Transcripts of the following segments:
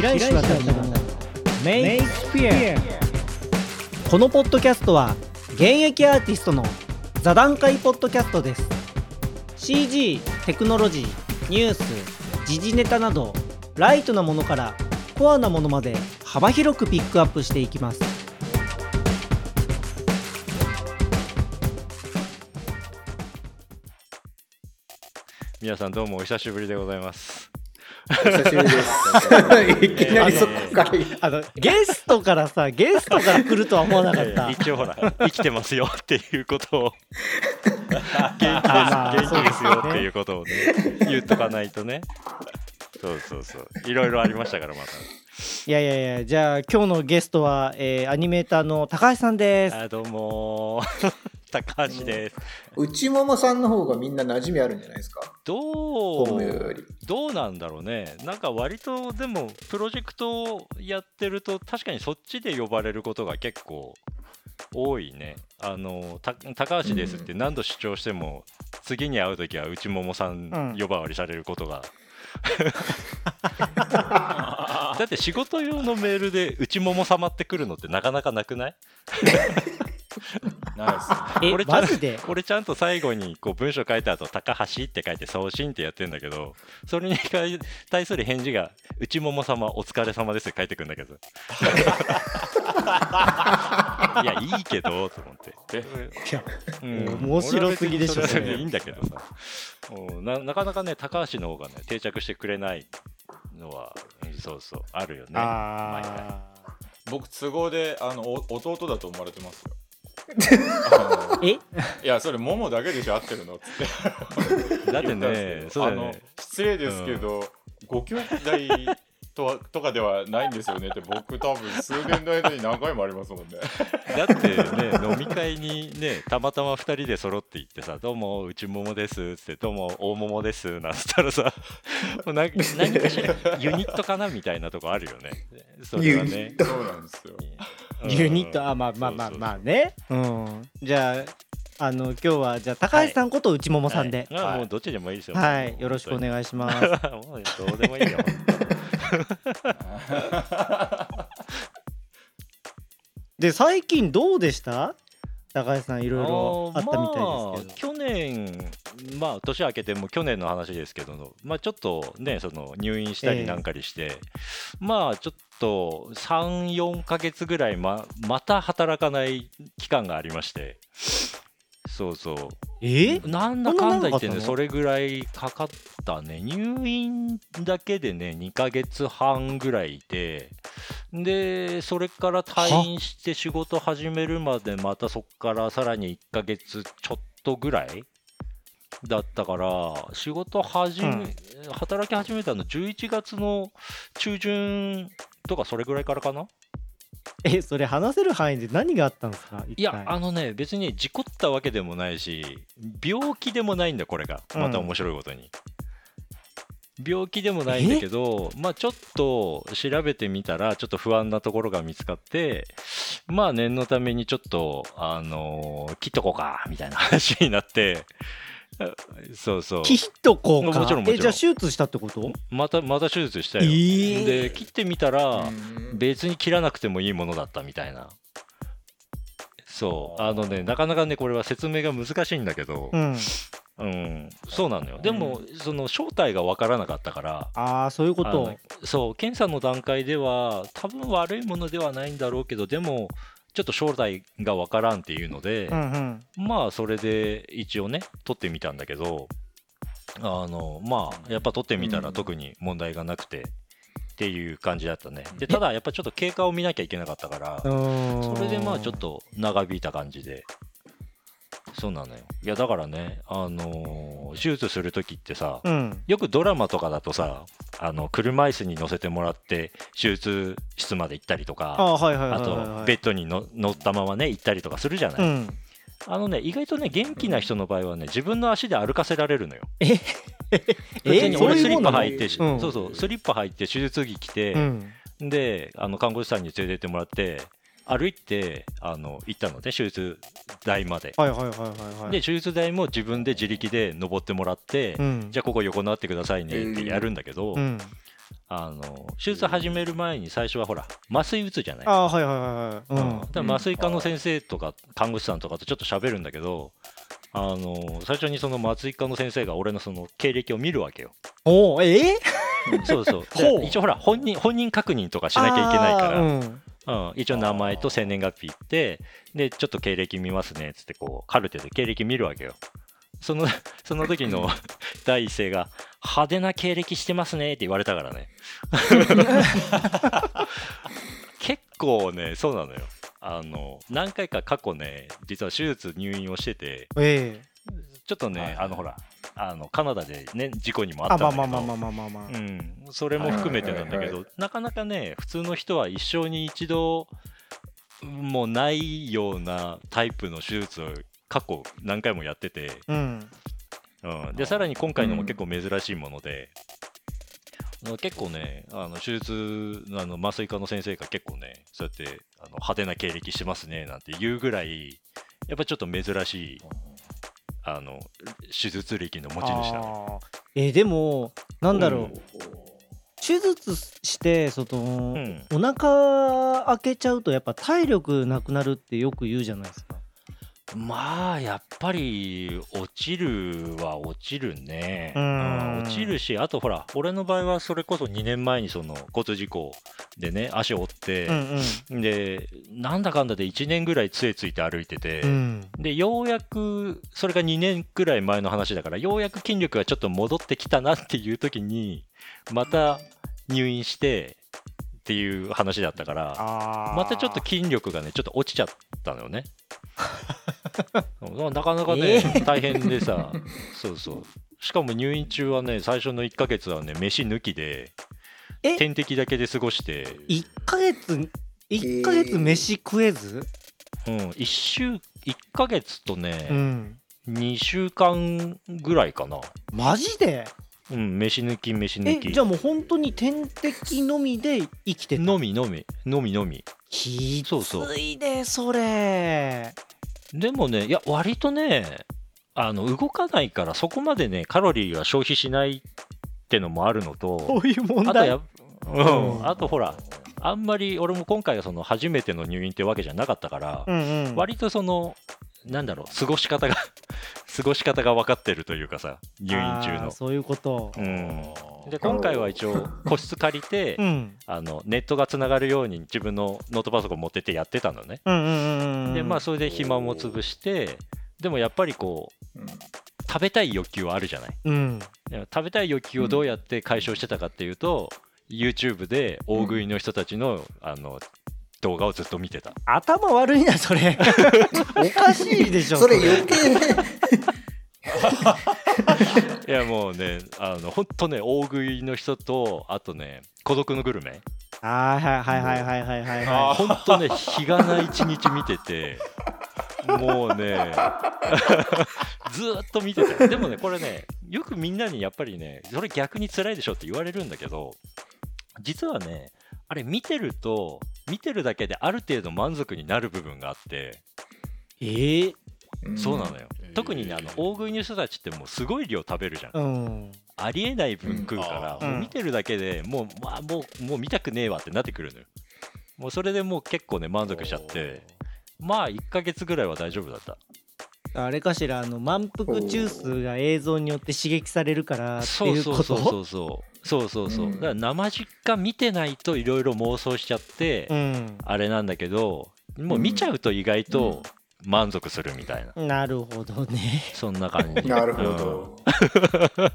白石渡のメイスピアこのポッドキャストは現役アーティストの座談会ポッドキャストです CG テクノロジーニュース時事ネタなどライトなものからコアなものまで幅広くピックアップしていきます皆さんどうもお久しぶりでございます。お久しぶりです。いきなりそこから。あのゲストからさゲストから来るとは思わなかった 一応ほら生きてますよっていうことを 元気ですまあ元気ですよっていうことをね言っとかないとね。そうそうそういろいろありましたからまいやいやいやじゃあ今日のゲストは、えーアニメーターの高橋さんですた。あどうも高橋です。内ももさんの方がみんな馴染みあるんじゃないですか？ど本名うより。どうなんだろうねなんか割とでもプロジェクトをやってると確かにそっちで呼ばれることが結構多いねあのた高橋ですって何度主張しても、次に会う時は内ももさんうん呼ばわりされることが、だって仕事用のメールで内もも様ってくるのってなかなかなくない？ないですね。え俺ちゃんマジで？俺ちゃんと最後にこう文章書いた後高橋って書いて送信ってやってんだけどそれに対する返事が内もも様お疲れ様ですって書いてくんだけど。いやいいけどと思って。え？いやうん。面白すぎでしょそいいんだけどさ。うんななかなかね高橋の方がね定着してくれないのはうんそうそうあるよね。僕都合であのお弟だと思われてますよ。あのーえ？いやそれももだけでしょ合ってるのっつって。だってねですけどあの失礼ですけど、ご兄弟とはとかではないんですよねって僕多分数年の間に何回もありますもんね。だってね飲み会にねたまたま2人で揃って行ってさ「どうも内ももです」っつって「どうも大ももです」なんつったらさ もうな何かしらユニットかなみたいなとこあるよね。それはね。そうなんですよ。ユニット。あまあまあまあまあねうん。じゃああの今日はじゃあ高橋さんこと内ももさんで。はい。あもうどっちでもいいですよ。はい、よろしくお願いします。い もうどうでもいいよで最近どうでした？高橋さんいろいろあったみたいですけど、まあ、去年まあ年明けても去年の話ですけどまあちょっとねその入院したりなんかにして、まあちょっと34ヶ月ぐらいままた働かない期間がありまして。そうそうえ？なんだかんだ言ってねそれぐらいかかったね。入院だけでね2ヶ月半ぐらいいて。でそれから退院して仕事始めるまでまたそっからさらに1ヶ月ちょっとぐらいだったから仕事始め、うん。働き始めたの11月の中旬とかそれぐらいからかな？えそれ話せる範囲で何があったんですか？いや、あのね、別に事故ったわけでもないし、病気でもないんだ、これが。また面白いことに。病気でもないんだけど、まあちょっと調べてみたら、ちょっと不安なところが見つかって、まあ念のためにちょっと、あのー切っとこうか、みたいな話になって、そうそう。切っとこうか。もちろんもちろん。えじゃあ手術したってこと？また、また手術したよ。えー。で、切ってみたら、うん。別に切らなくてもいいものだったみたいな。そう。あのね、なかなかね、これは説明が難しいんだけど。う、ん。うん、そうなのよ。でも、その正体が分からなかったから、ああそういうこと。そう、検査の段階では、多分悪いものではないんだろうけど、でも、ちょっと正体が分からんっていうので、うんうんまあ、それで一応ね、取ってみたんだけど、あの、まあ、やっぱ取ってみたらうん特に問題がなくて、っていう感じだったね。で、ただ、やっぱちょっと経過を見なきゃいけなかったから、それでまあちょっと長引いた感じで。そうなのよ。いやだからね、あのー手術するときってさ、うん。よくドラマとかだとさ、あの車椅子に乗せてもらって手術室まで行ったりとあか、あとベッドにの乗ったままね行ったりとかするじゃない？うん。あのね、意外とね、元気な人の場合はね、自分の足で歩かせられるのよ。え？別に俺スリッパ履いて、うん。そうそう、スリッパ履いて手術着着て、うん。であの看護師さんに連れてってもらって歩いてあの行ったのね手術台まで、はいはいはいはいはい。で手術台も自分で自力で登ってもらって、うん。じゃあここ横になってくださいねってやるんだけど、うん。あの手術始める前に最初はほら麻酔打つじゃない？ああはいはいはいはい。うん。だから麻酔科の先生とか看護師さんとかとちょっと喋るんだけどあの最初にその麻酔科の先生が俺のその経歴を見るわけよ。おおえそうそう。一応ほら本人本人確認とかしなきゃいけないから、うん。うん、一応名前と生年月日言ってでちょっと経歴見ますね。っつってこうカルテで経歴見るわけよ。その その時の 第一声が「派手な経歴してますね」って言われたからね。結構ねそうなのよ。あの何回か過去ね実は手術入院をしててええ。ちょっとね、はい。あのほらあのカナダでね事故にもああったんだけど。まあまあまあまあまあまあまあうん、それも含めてなんだけど、なかなかね、普通の人は一生に一度もうないようなタイプの手術を過去何回もやってて、うん。うん、でさらに今回のも結構珍しいもので、あの結構ね、あの手術あの麻酔科の先生が結構ね、そうやってあの派手な経歴してますねなんて言うぐらい、やっぱちょっと珍しいあの手術歴の持ち主だね。あー。えーでもなんだろう、手術してその、うん。お腹開けちゃうとやっぱ体力なくなるってよく言うじゃないですかまあやっぱり落ちるは落ちるね。うん落ちるしあとほら俺の場合はそれこそ2年前にその交通事故でね足を折ってうん、うんでなんだかんだで1年ぐらい杖ついて歩いてて、うんでようやくそれが2年ぐらい前の話だからようやく筋力がちょっと戻ってきたなっていう時にまた入院してっていう話だったからまたちょっと筋力がねちょっと落ちちゃったのよね。うんなかなかね、大変でさ。そうそう。しかも入院中はね最初の1ヶ月はね飯抜きでえ？点滴だけで過ごして、1ヶ月1ヶ月飯食えず、うん、1週1ヶ月とうね、ん、2週間ぐらいかな。マジで？うん飯抜き飯え抜き。じゃあもう本当に点滴のみで生きてた？のみのみのみのみ。きそうそう。ついでそれでもねいや割とねあの動かないからそこまでねカロリーは消費しないってのもあるのとこういう問題。あとや、うんうん。あとほらあんまり俺も今回はその初めての入院ってわけじゃなかったから、うんうん。割とそのなんだろう過ごし方が 過ごし方が分かってるというかさ入院中の。そういうこと。うん、で今回は一応個室借りて、うんあのネットがつながるように自分のノートパソコン持ってってやってたのね。うんうんうんうんでまあそれで暇も潰してでもやっぱりこううん食べたい欲求はあるじゃない。うんでも食べたい欲求をどうやって解消してたかっていうと、YouTube で大食いの人たちの,、あの動画をずっと見てた。頭悪いなそれおかしいでしょそれ余計ね いやもうねあの本当ね大食いの人とあとね孤独のグルメ。あーはいはいはいはいはいはい本当ね日がない一日見ててもうね ずーっと見てた。よでもねこれねよくみんなにやっぱりねそれ逆に辛いでしょって言われるんだけど実はねあれ見てると見てるだけである程度満足になる部分があって。いええそうなのよ特にねあの大食いの人たちってもうすごい量食べるじゃん。うん。ありえない分食うから、うん。もう見てるだけでもう,、まあ、もうもう見たくねえわってなってくるのよ。もうそれでもう結構ね満足しちゃって。まあ1ヶ月ぐらいは大丈夫だった。あれかしらあの満腹中枢が映像によって刺激されるからってそういうこと？そうそうそうそうそうそうそうう。ん。だから生実家見てないといろいろ妄想しちゃって、うん。あれなんだけどもう見ちゃうと意外と満足するみたいな、なるほどね。そんな感じ。なるほうん。ど。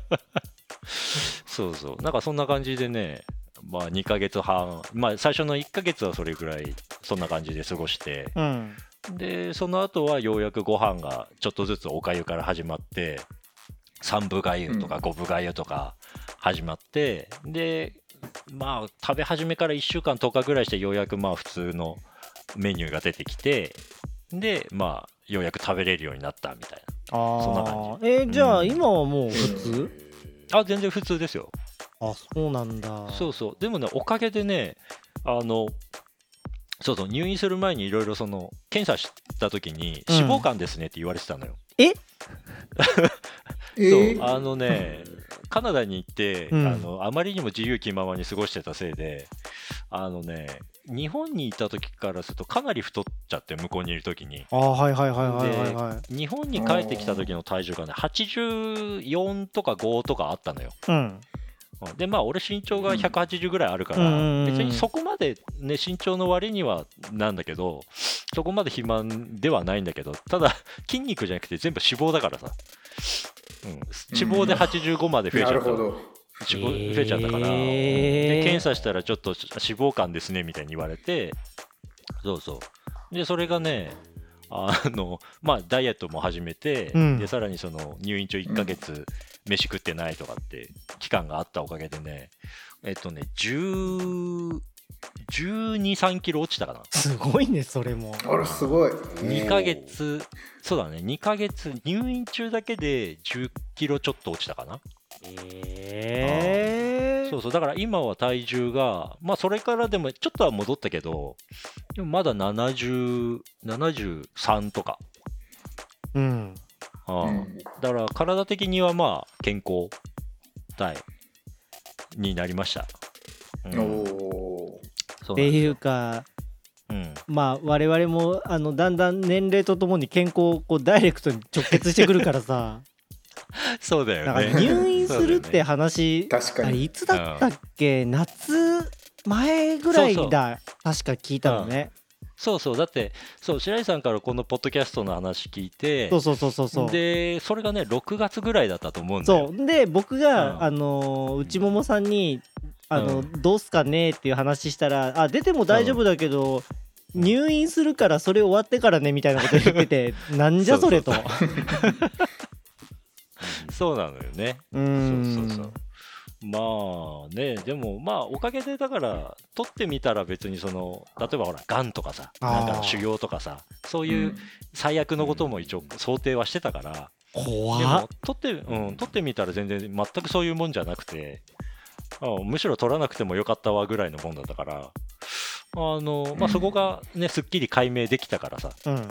そうそう。なんかそんな感じでねまあ2ヶ月半。まあ最初の1ヶ月はそれぐらいそんな感じで過ごして。うん。でその後はようやくご飯がちょっとずつおかゆから始まって三分がゆとかうん。五分がゆとか始まって、でまあ食べ始めから1週間10日ぐらいしてようやくまあ普通のメニューが出てきてでまあようやく食べれるようになったみたいあー。そんな感えーじゃあうん。今はもう普通？なあ全然普通ですよ。あそうなんだ。そうそう。でもねおかげでねあのそうそう入院する前にいろいろその検査した時にうん。脂肪肝ですねって言われてたのよ、え？そう。ー？あのねカナダに行って、うん。あのあまりにも自由気ままに過ごしてたせいであのね日本にいた時からするとかなり太っちゃって向こうにいる時に。ああはいはいはいはいはいはい。日本に帰ってきた時の体重がね84とか5とかあったのよ。うん。うんでまあ俺身長が180ぐらいあるから、うんうんうん別にそこまでね身長の割にはなんだけどそこまで肥満ではないんだけどただ筋肉じゃなくて全部脂肪だからさ、うん、脂肪で85まで増えちゃった、なるほど。脂肪増えちゃったから、で検査したらちょっと脂肪肝ですねみたいに言われてそうそうでそれがねあのまあダイエットも始めて、うんでさらにその入院中1ヶ月飯食ってないとかって期間があったおかげでねえっとね10 12、3キロ落ちたかな。すごいねそれもあら、すごい。2ヶ月、そうだね、2ヶ月、入院中だけで10キロちょっと落ちたかな。ええそうそう、だから今は体重が、まあそれからでもちょっとは戻ったけど、でもまだ70、73とか。うん。ああ。うん。だから体的にはまあ健康体になりました。うん、おおっていう。かうん、まあ我々もあのだんだん年齢とともに健康をこうダイレクトに直結してくるからさ そうだよね。だから入院するって話、ー。確かに。あれいつだったっけ、夏前ぐらいだ。確か聞いたのね、そうそう、だって、そう、白石さんからこのポッドキャストの話聞いて、そうそうそうそうそう。で、それがね、6月ぐらいだったと思うんだよ。そう。で僕が、うん。あのー内ももさんにあの、うどうすかねっていう話したらあ出ても大丈夫だけど、入院するからそれ終わってからねみたいなこと言ってて なんじゃそれと そうなのよね。うーん。そうそうそう。まあね、でもまあおかげでだから、取ってみたら別にその、例えばほら、がんとかさ、なんかの修行とかさ、そういう最悪のことも一応想定はしてたから、怖っ。でも取って、うん、取ってみたら全然全くそういうもんじゃなくて、あむしろ取らなくてもよかったわぐらいのもんだったから、あのまあ、そこがね、すっきり解明できたからさ、うん。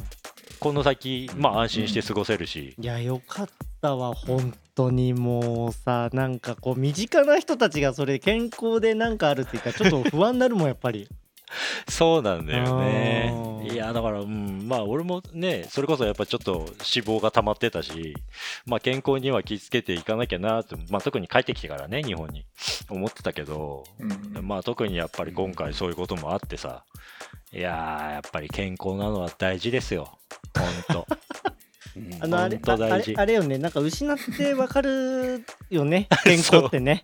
この先、まあ安心して過ごせるし、いやよかったわ本当にもうさなんかこう身近な人たちがそれ健康でなんかあるって言ったらちょっと不安になるもんやっぱり そうなんだよあね。ーいや、だから、うん、まあ俺もね、それこそやっぱちょっと脂肪が溜まってたし、まあ健康には気をつけていかなきゃなと、まあ特に帰ってきてからね、日本に思ってたけど、うんまあ特にやっぱり今回そういうこともあってさ、いやー、やっぱり健康なのは大事ですよ。ほんと。あのあれあれあれよね。なんか失ってわかるよね。健康ってね。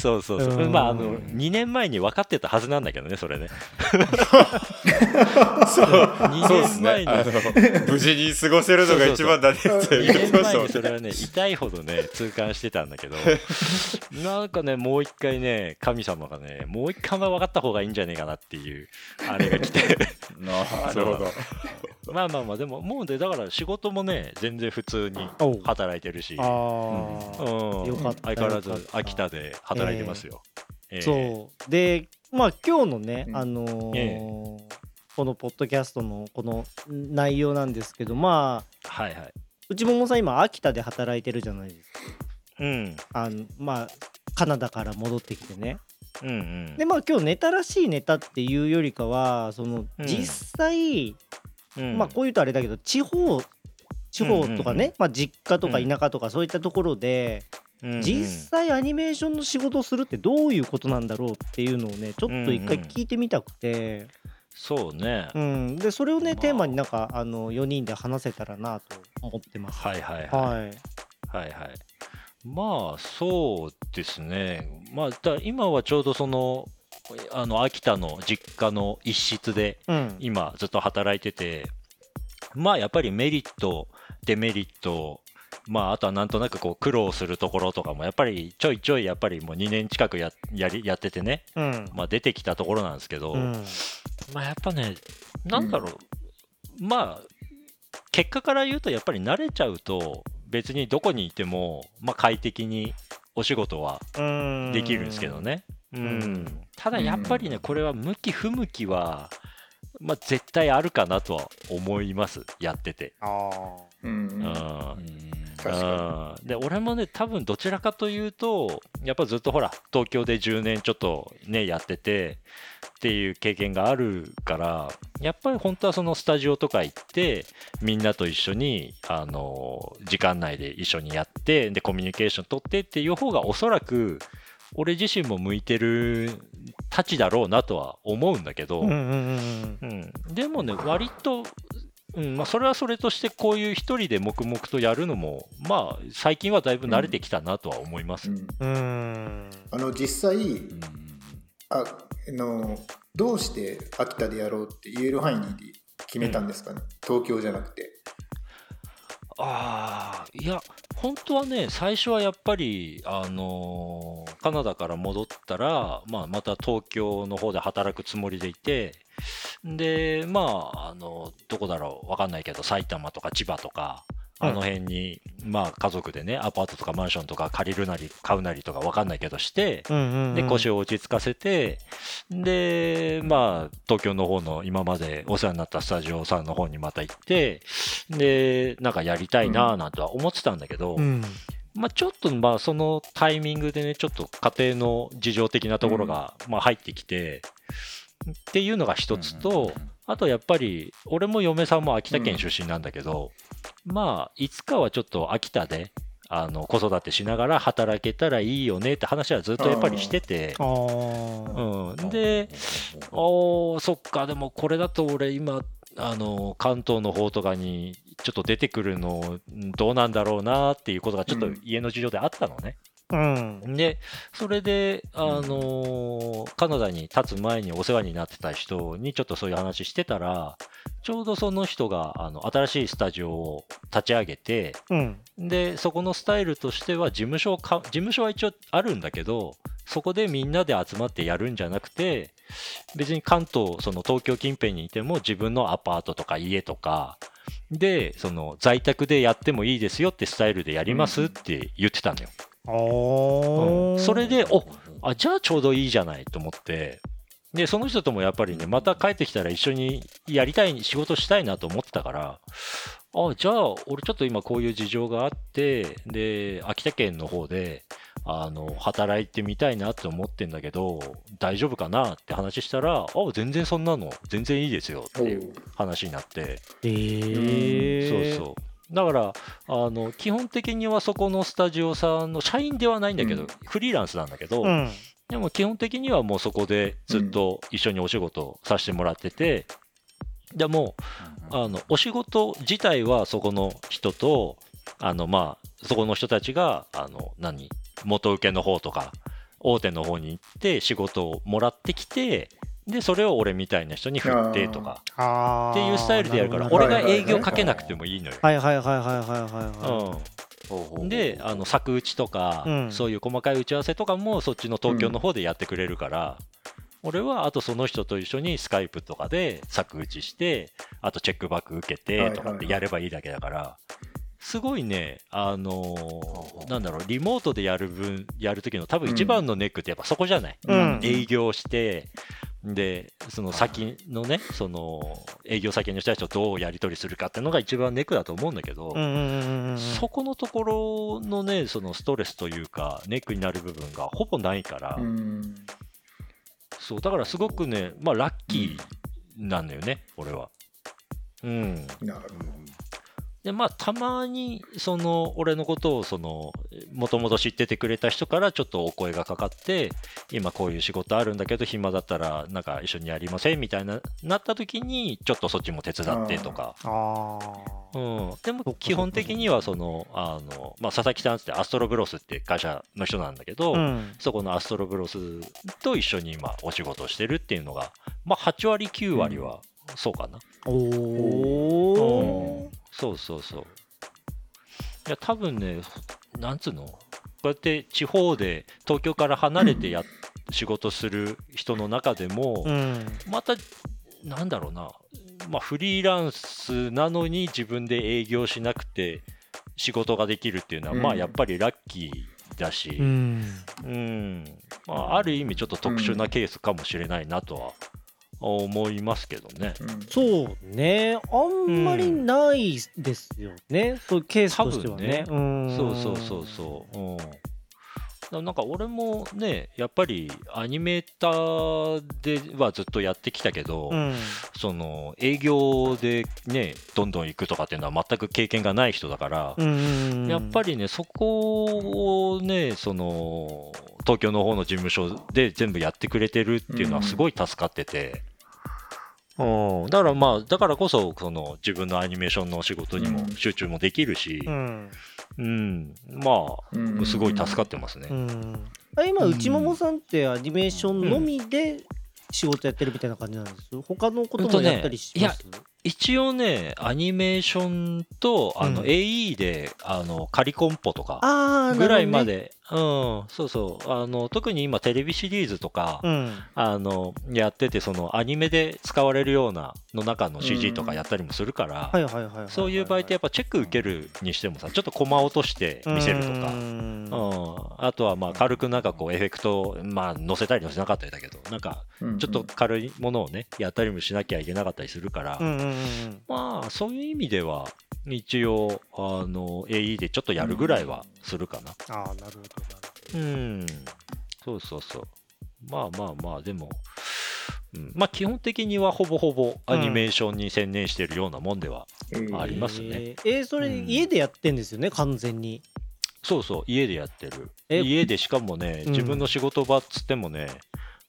そうそうそう。うん。まああの、2年前に分かってたはずなんだけどね、それね。そう。2そうです年前に。ねあの無事に過ごせるのが一番だね。って2言って年ましたもん前にそれはね、痛いほどね、痛感してたんだけど、なんかね、もう一回ね、神様がね、もう一回は分かった方がいいんじゃねえかなっていう、あれが来て、なるほどまあまあまあ、でも、もうね、だから仕事もね、全然普通に働いてるし、あうーん、よかった相変わらず秋田で働いてますよ。ええそう。でまあ今日のね、うん。あのーえこのポッドキャストのこの内容なんですけどまあはいはい。内ももさん今秋田で働いてるじゃないですか。うん、あのまあカナダから戻ってきてね。うん、うん。でまあ今日ネタらしいネタっていうよりかはそのうん。実際、うんまあこういうとあれだけど地方地方とかね、まあ、実家とか田舎とかそういったところで、実際アニメーションの仕事をするってどういうことなんだろうっていうのをねちょっと一回聞いてみたくて、そうね。うんでそれをね、まあテーマになんかあの4人で話せたらなと思ってます。はいはいはい。はい、はいはい。まあそうですね。まあだ今はちょうどそのあの秋田の実家の一室でうん。今ずっと働いてて、まあやっぱりメリット、デメリット、まああとはなんとなくこう苦労するところとかもやっぱりちょいちょいやっぱりもう2年近くややりやっててね、うん。まあ出てきたところなんですけど、うん。まあやっぱね、なんだろう、まあ、結果から言うと、やっぱり慣れちゃうと、別にどこにいても、まあ、快適にお仕事はうん。できるんですけどね。うん。んただやっぱりね、これは向き不向きは、まあ、絶対あるかなとは思います、やってて。あうん。うん。確確かうん。で俺もね多分どちらかというとやっぱずっとほら東京で10年ちょっとねやっててっていう経験があるからやっぱり本当はそのスタジオとか行ってみんなと一緒にあの時間内で一緒にやってでコミュニケーション取ってっていう方がおそらく俺自身も向いてるたちだろうなとは思うんだけど、うんうんうんうん、でもね、割と、うんまあ、それはそれとして、こういう一人で黙々とやるのも、まあ、最近はだいぶ慣れてきたなとは思います。うん。あの実際うん。ああのどうして秋田でやろうって言える範囲で決めたんですかね、東京じゃなくてああ、いや、本当はね、最初はやっぱり、あのーカナダから戻ったら、まあ、また東京の方で働くつもりでいて、で、まあ、あの、どこだろう、分かんないけど、埼玉とか千葉とか、あの辺に、まあ、家族でね、アパートとかマンションとか借りるなり、買うなりとかわかんないけどして、うんうんで、腰を落ち着かせて、で、まあ、東京の方の今までお世話になったスタジオさんの方にまた行って、で、なんかやりたいなぁなんては思ってたんだけど、うん。まあちょっと、まあそのタイミングでね、ちょっと家庭の事情的なところが、まあ入ってきて、っていうのが一つと、あとやっぱり、俺も嫁さんも秋田県出身なんだけど、まあ、いつかはちょっと秋田で、あの、子育てしながら働けたらいいよねって話はずっとやっぱりしてて、うん。で、おーそっか、でもこれだと俺今、あの、関東の方とかにちょっと出てくるのんどうなんだろうなっていうことがちょっとうん家の事情であったのね。うんで、それで、あのーカナダに立つ前にお世話になってた人にちょっとそういう話してたら、ちょうどその人が、あの、新しいスタジオを立ち上げて、うんで、そこのスタイルとしては事務所をか、事務所は一応あるんだけど、そこでみんなで集まってやるんじゃなくて、別に関東、その東京近辺にいても自分のアパートとか家とか、で、その在宅でやってもいいですよってスタイルでやりますって言ってたのよ。おーうんそれで、おあ、じゃあちょうどいいじゃないと思って、で、その人ともやっぱりね、また帰ってきたら一緒にやりたい、仕事したいなと思ってたから、あ、じゃあ、俺ちょっと今こういう事情があって、で、秋田県の方で、あの、働いてみたいなって思ってんだけど、大丈夫かなって話したら、あ、全然そんなの、全然いいですよっていう話になって、えー、そうそう。だから、あの、基本的にはそこのスタジオさんの社員ではないんだけど、うん。フリーランスなんだけど、うん。でも基本的にはもうそこでずっと一緒にお仕事をさせてもらってて、でも、あの、お仕事自体はそこの人と、あの、まあ、そこの人たちが、あの、何元請けの方とか、大手の方に行って仕事をもらってきて、で、それを俺みたいな人に振ってとか、っていうスタイルでやるから、俺が営業かけなくてもいいのよ。はいはいはいはいはいはいはいうん、であの作打ちとか、うん。そういう細かい打ち合わせとかもそっちの東京の方でやってくれるから、俺はあとその人と一緒にスカイプとかで作打ちしてあとチェックバック受けてとかってやればいいだけだから、すごいねあのーなんだろうリモートでやる分やる時の多分一番のネックってやっぱそこじゃない、うん。営業してでその先のねその営業先の人たちとどうやり取りするかっていうのが一番ネックだと思うんだけど、そこのところのね、そのストレスというか、ネックになる部分がほぼないから、うんそう、だからすごくね、まあラッキーなんだよね、俺は。うん。なるほどで、まあたまに、その、俺のことを、その、もともと知っててくれた人からちょっとお声がかかって、今こういう仕事あるんだけど、暇だったら、なんか一緒にやりませんみたいな、なった時に、ちょっとそっちも手伝ってとか、あうん、でも基本的にはそのあの、まあ、佐々木さんってアストロブロスって会社の人なんだけど、あうん。そこのアストロブロスと一緒に今お仕事をしてるっていうのが、まあ、8割9割はそうかな、おおそうそうそう。いや多分ねなんつうの？こうやって地方で東京から離れてや、仕事する人の中でも、うん。また、なんだろうな、まあ、フリーランスなのに自分で営業しなくて仕事ができるっていうのは、うん。まあやっぱりラッキーだし、ううんん。まあ、ある意味ちょっと特殊なケースかもしれないなとは思いますけどね。うん。そうね。あんまりないですよね、そういうケースとしてはね。多うん。そうそうそうそう。うん。だなんか俺もね、やっぱりアニメーターではずっとやってきたけど、うん。その営業でね、どんどん行くとかっていうのは全く経験がない人だから、うんやっぱりね、そこをね、その東京の方の事務所で全部やってくれてるっていうのはすごい助かってて、うん、だからまあ、だからこそ、その自分のアニメーションの仕事にもうん。集中もできるし、うんうん、まうん。あ、すごい助かってますね。うん。あ今内もさんってアニメーションのみで仕事やってるみたいな感じなんです。他のこともやったりします、一応ね、アニメーションと、あの、うん。AE で、あの、仮コンポとか、ああぐらいまで、うん、そうそう、あの、特に今テレビシリーズとか、うん。あの、やってて、そのアニメで使われるようなの中の CG とかやったりもするから、はいはいはいはいはいそういう場合ってやっぱチェック受けるにしてもさ、ちょっとコマ落として見せるとか、ううん。んあとはまあ軽くなんかこうエフェクト、まあ載せたり載せなかったりだけど、なんかうん。ちょっと軽いものをね、やったりもしなきゃいけなかったりするから、うんうんうんまあそういう意味では、一応、あの、AE でちょっとやるぐらいはするかな。ああなるほどなるうん、そうそうそう。まあまあまあ、でも、うん、まあ基本的にはほぼほぼアニメーションに専念してるようなもんでは、えーありますね。えーえーそれうん家でやってんですよね完全に。そうそう、家でやってる。え家でしかもね、うん。自分の仕事場っつってもね、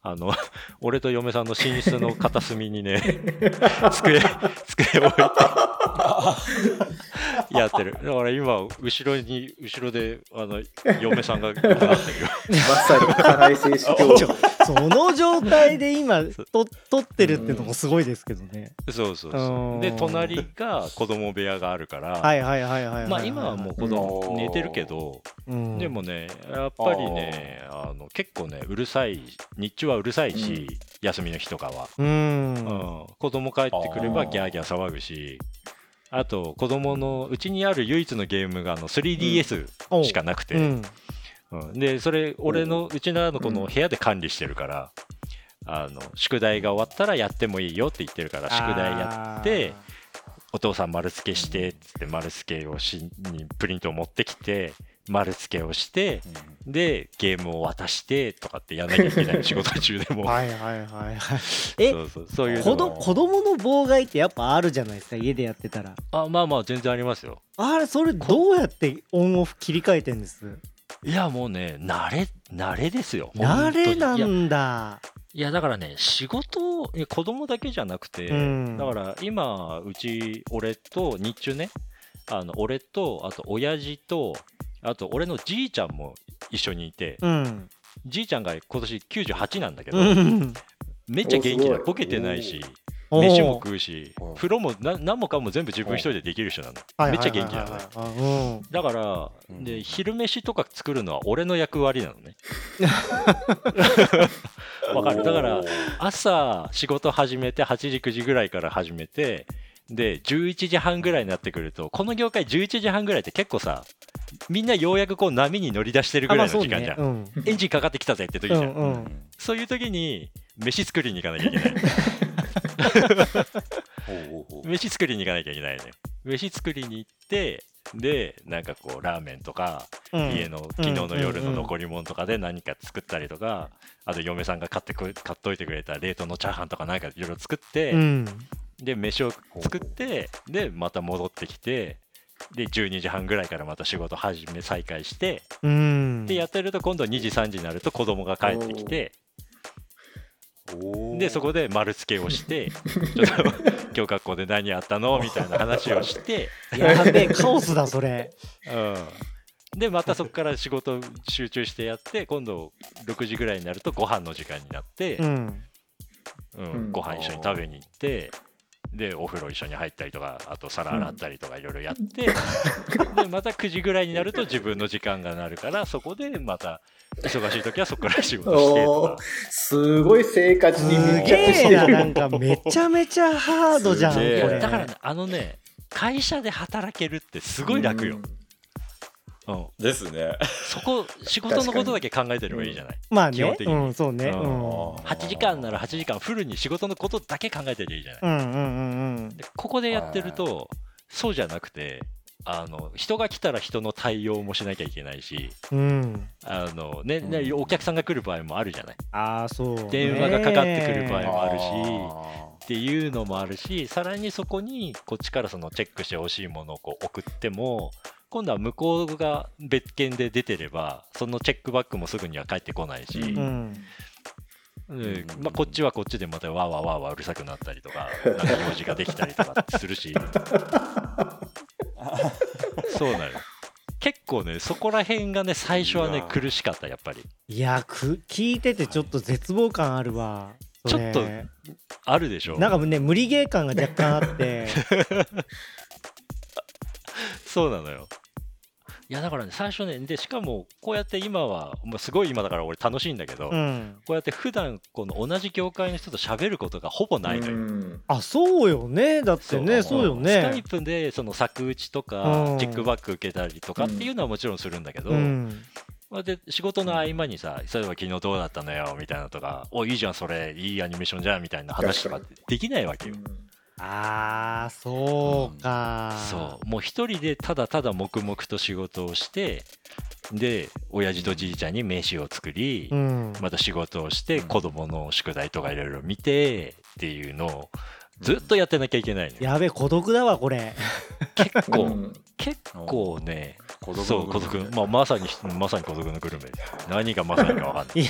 あの、俺と嫁さんの寝室の片隅にね、机、机置いて、やってる。だから今、後ろに、後ろで、あの、嫁さんが。まさに その状態で今と撮ってるってのもすごいですけどね。そうそううそう。ん。で、隣が子供部屋があるから、はいはいはいはいはいまあ今はもう子供うん。寝てるけど、うん。でもね、やっぱりね、あの結構ね、うるさい、日中はうるさいし、休みの日とかは。ううんん、子供帰ってくればギャーギャー騒ぐし、あと子供のうちにある唯一のゲームがあの 3DS おうしかなくて、う。んうん。でそれ俺のうちのこの部屋で管理してるから、あの宿題が終わったらやってもいいよって言ってるから宿題やってお父さん丸付けしてっつって丸付けをしにプリントを持ってきて丸付けをしてでゲームを渡してとかってやんなきゃいけない仕事中でも、はいはいはいはい。えそうそうそう。いうの。子ど子供の妨害ってやっぱあるじゃないですか家でやってたら。あまあまあ全然ありますよ。あれそれどうやってオンオフ切り替えてんです？いやもうね慣れ慣れですよ慣れなんだ。いやだからね仕事いや子供だけじゃなくて、うん。だから今うち俺と日中ねあの俺とあと親父とあと俺のじいちゃんも一緒にいて、うん。じいちゃんが今年98なんだけど、うん。めっちゃ元気でボケてないし飯も食うしお風呂もな何もかも全部自分一人でできる人なの。はいめっちゃ元気なのだから、うん。で昼飯とか作るのは俺の役割なのね。わかる。だから朝仕事始めて8時9時ぐらいから始めてで11時半ぐらいになってくるとこの業界11時半ぐらいって結構さみんなようやくこう波に乗り出してるぐらいの時間じゃん、うん。エンジンかかってきたぜって時じゃん、うんうん。そういう時に飯作りに行かなきゃいけない。飯作りに行かなきゃいけないね。飯作りに行ってでなんかこうラーメンとかうん。家の昨日の夜の残り物とかで何か作ったりとか、あと嫁さんが買ってく買っといてくれた冷凍のチャーハンとかなんかいろいろ作って、うん。で飯を作ってでまた戻ってきてで12時半ぐらいからまた仕事始め再開して、うん。でやってると今度2時3時になると子供が帰ってきてでそこで丸付けをして ちょっと今日学校で何やったのみたいな話をして、やべえカオスだそれ。うん、でまたそこから仕事集中してやって今度6時ぐらいになるとご飯の時間になって、うん。うんうん。ご飯一緒に食べに行ってでお風呂一緒に入ったりとかあと皿洗ったりとかいろいろやって、でまた9時ぐらいになると自分の時間がなるからそこでまた忙しい時はそこから仕事してとか。すごい生活にす密着げしてる。えななんかめちゃめちゃハードじゃんこれ。だからねあのね会社で働けるってすごい楽よ、うん、ですね。そこ仕事のことだけ考えてればいいじゃない、まあね基本的に。うんそうね。ううん。ん8時間なら8時間フルに仕事のことだけ考えてりゃいいじゃない、うんうんうんでここでやってるとそうじゃなくてあの人が来たら人の対応もしなきゃいけないしうん。うんあの、ねねうん。お客さんが来る場合もあるじゃない？ああそうね。電話がかかってくる場合もあるしあっていうのもあるしさらにそこにこっちからそのチェックしてほしいものをこう送っても今度は向こうが別件で出てればそのチェックバックもすぐには返ってこないし、うん。うん。でまあ、こっちはこっちでまたわーわーわーわーうるさくなったりとか なんか用事ができたりとかするし。そうなのよ。結構ねそこら辺がね最初はね苦しかったやっぱり。いやく聞いててちょっと絶望感あるわちょっとあるでしょ。なんかね無理ゲー感が若干あって。そうなのよ。いやだからね最初ねでしかもこうやって今はもうすごい今だから俺楽しいんだけど、うん。こうやって普段この同じ業界の人と喋ることがほぼないのよ、うん。あそうよね。だってねそう。よスカイねプでその作打ちとかうん。チェックバック受けたりとかっていうのはもちろんするんだけど、うん。まあで仕事の合間にさ、そういえば昨日どうだったのよみたいなのとか、おいいじゃん、それ、いいアニメーションじゃんみたいな話とかできないわけよ。あーそうか。そう、もう一人でただただ黙々と仕事をして、で、親父とじいちゃんに飯を作り、うん。また仕事をして、子供の宿題とかいろいろ見てっていうのをずっとやってなきゃいけないのよ。やべ孤独だわこれ。結構、うん。結構ね、孤独そう、孤独、まあ、まさに、まさに孤独のグルメ。何がまさにかわかんない。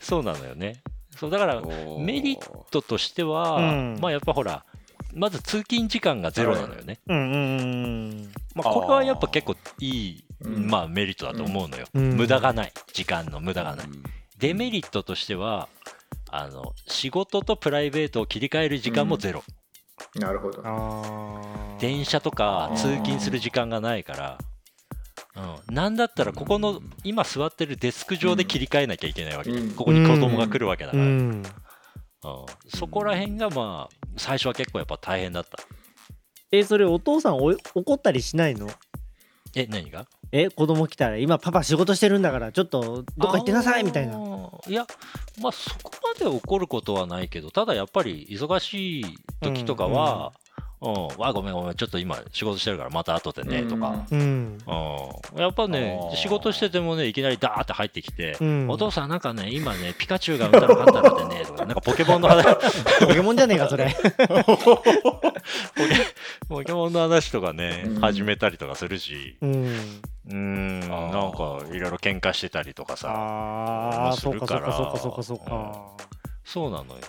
そうなのよね。そう、だから、メリットトとしては、うんまあやっぱほら、まず通勤時間がゼロなのよね。うんうんうんまあこれはやっぱ結構いい、うんまあメリットだと思うのよ。うん無駄がない。時間の無駄がない。デメリットとしては、あの、仕事とプライベートを切り替える時間もゼロ。なるほど。電車とか通勤する時間がないから、うん、なんだったらここのうん。今座ってるデスク上で切り替えなきゃいけないわけで、うん。ここに子供が来るわけだから、ううんん。そこら辺がまあ最初は結構やっぱ大変だった。えそれお父さんお怒ったりしないの？え何が？え子供来たら今パパ仕事してるんだからちょっとどっか行ってなさいみたいな。いやまあそこまで怒ることはないけどただやっぱり忙しい時とかは、うん。わごめんごめんちょっと今仕事してるからまた後でねとか、うん。うん、やっぱね仕事しててもねいきなりダーって入ってきて、うん。お父さんなんかね今ねピカチュウがうんたらかんたらでねとか なんかポケモンの話。ポケモンじゃねえかそれ。ポケポケモンの話とかね、うん。始めたりとかするし。うん。なんかいろいろ喧嘩してたりとかさああそうかそうするかそうかそうかそうかそうなのよ。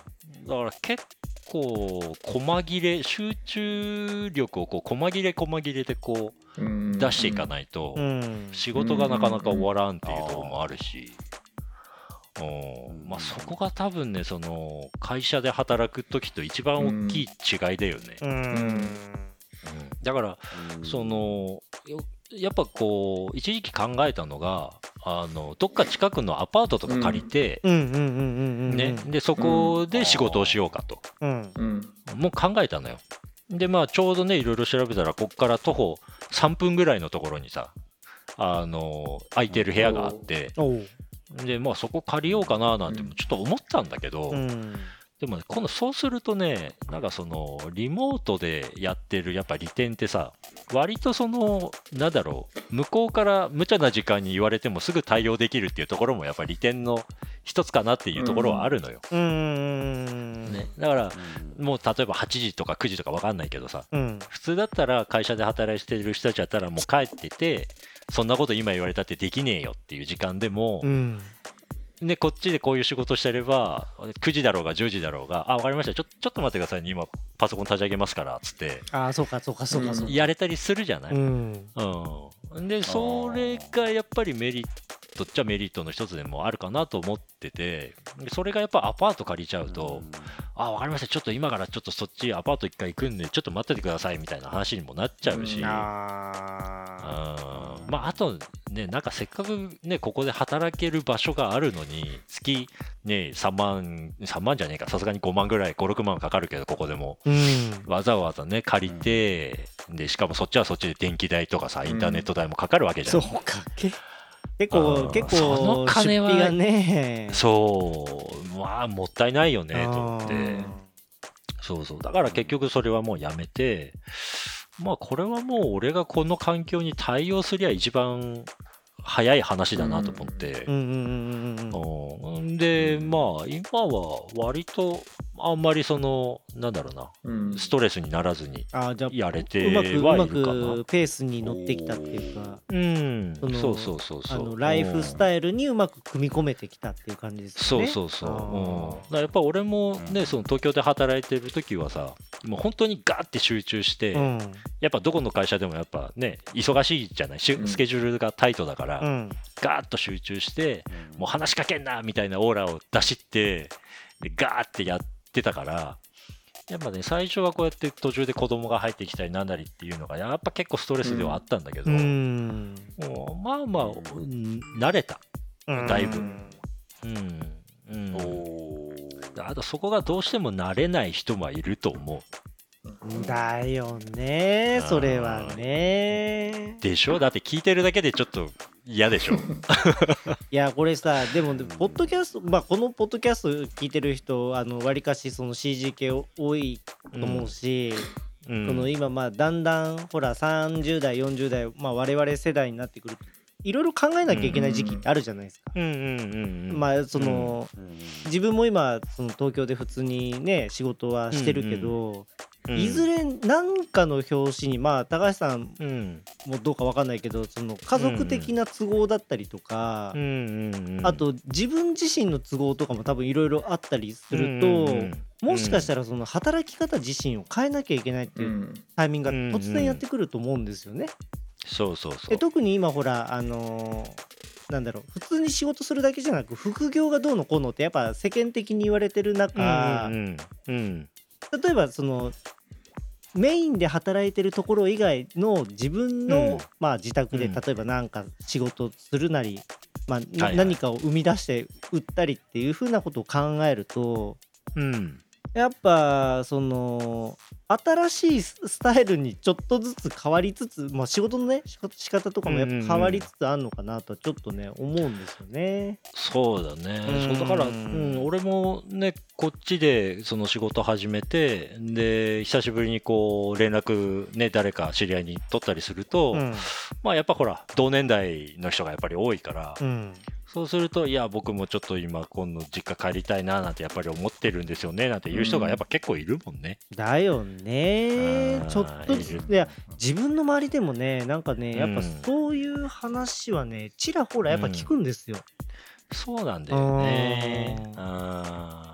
だから結構細切れ集中力をこう細切れ細切れでこう出していかい。ないと、うん。仕事がなかなか終わらんっていうところもあるし、うん。まあ、そこが多分ねその会社で働く時と一番大きい違いだよね、ううん。うん。だからそのよやっぱこう一時期考えたのがあのどっか近くのアパートとか借りて、ね、でそこで仕事をしようかと、うん。うん。もう考えたのよ。でまあちょうどねいろいろ調べたらこっから徒歩3分ぐらいのところにさあの空いてる部屋があって。でまあそこ借りようかななんてうんちょっと思ったんだけど、うんでもね今度そうするとねなんかそのリモートでやってるやっぱ利点ってさ割とそのなんだろう向こうから無茶な時間に言われてもすぐ対応できるっていうところもやっぱ利点の一つかなっていうところはあるのよ、うんうんね、だからもう例えば8時とか9時とか分かんないけどさうん。普通だったら会社で働いてる人たちだったらもう帰っててそんなこと今言われたってできねえよっていう時間でも、うんでこっちでこういう仕事してれば9時だろうが10時だろうがあ分かりました。ちょちょっと待ってくださいね。今パソコン立ち上げますからっつって。ああそうかそうかそうかそうか。やれたりするじゃない、うん。うん、でそれがやっぱりメリットっちゃメリットの一つでもあるかなと思っててでそれがやっぱアパート借りちゃうと、あ、わかりました、ちょっと今からちょっとそっちアパート一回行くんで、ちょっと待っててくださいみたいな話にもなっちゃうし、うん。あうん。まあ、あとね、なんかせっかくね、ここで働ける場所があるのに、月ね、3万、3万じゃねえか、さすがに5万ぐらい、5、6万かかるけど、ここでも。ーうん。わざわざね、借りて、で、しかもそっちはそっちで電気代とかさ、インターネット代もかかるわけじゃ。そうんか。け結あ構ー。結その構出金は費がね。そう、まあ、もったいないよね、と思って。そうそう。だから結局それはもうやめて、まあこれはもう俺がこの環境に対応すりゃ一番早い話だなと思って。う。んうんうんうんうん。うん。で、まあ今は割とあんまりその、なんだろうな、うん。ストレスにならずにあーじゃあやれてうまくうまはいるかな。く。ペースに乗ってきたっていうか。うん、そのそうそうそうそう。あのライフスタイルにうまく組み込めてきたっていう感じですそうね。そうそう。うん、だやっぱ俺もね、その東京で働いてる時はさ、もう本当にガーって集中して、うん。やっぱどこの会社でもやっぱね、忙しいじゃない、しゅうん。スケジュールがタイトだから、うん。ガーッと集中して、もう話しかけんなみたいなオーラを出しって、でガーってやってたから、やっぱね、最初はこうやって途中で子供が入ってきたりなんなりっていうのが、やっぱ結構ストレスではあったんだけど、うん。もうまあまあ、うん慣れた。だいぶ。うん。うん。あとそこがどうしても慣れない人もいると思う。だよねそれはね。でしょ？だって聞いてるだけでちょっと嫌でしょ。いやこれさでもポッドキャストまあこのポッドキャスト聞いてる人あのわりかしその CG 系多いと思うし、うん。その今まあだんだんほら30代40代まあ我々世代になってくる。といろいろ考えなきゃいけない時期ってあるじゃないですか。うんうんうんうん。まあその、自分も今その東京で普通にね仕事はしてるけど、うん。いずれ何かの表紙にまあ高橋さんうん。もどうかわかんないけどその家族的な都合だったりとか、あと自分自身の都合とかも多分いろいろあったりすると、もしかしたらその働き方自身を変えなきゃいけないってういうん。タイミングが突然やってくると思うんですよね。そうそうそう。で特に今ほらあのーなんだろう普通に仕事するだけじゃなく副業がどうのこうのってやっぱ世間的に言われてる中、うんうん。うん例えばそのメインで働いてるところ以外の自分の、うん。まあ、自宅でうん。例えば何か仕事するなり、まあはいはい。何かを生み出して売ったりっていうふうなことを考えるとうんやっぱその新しいススタイルにちょっとずつ変わりつつ、まあ、仕事のね仕方とかもやっぱ変わりつつあるのかなとはちょっとね思うんですよね。そうだね。うん。そうだから、うん、俺もねこっちでその仕事始めてで久しぶりにこう連絡ね誰か知り合いに取ったりすると、うん。まあやっぱほら同年代の人がやっぱり多いから、うんそうするといや僕もちょっと今今度実家帰りたいななんてやっぱり思ってるんですよねなんていう人がやっぱ結構いるもんね。だよね。ちょっとずついや自分の周りでもねなんかねやっぱうんそういう話はねちらほらやっぱ聞くんですよ。そうなんだよね。あー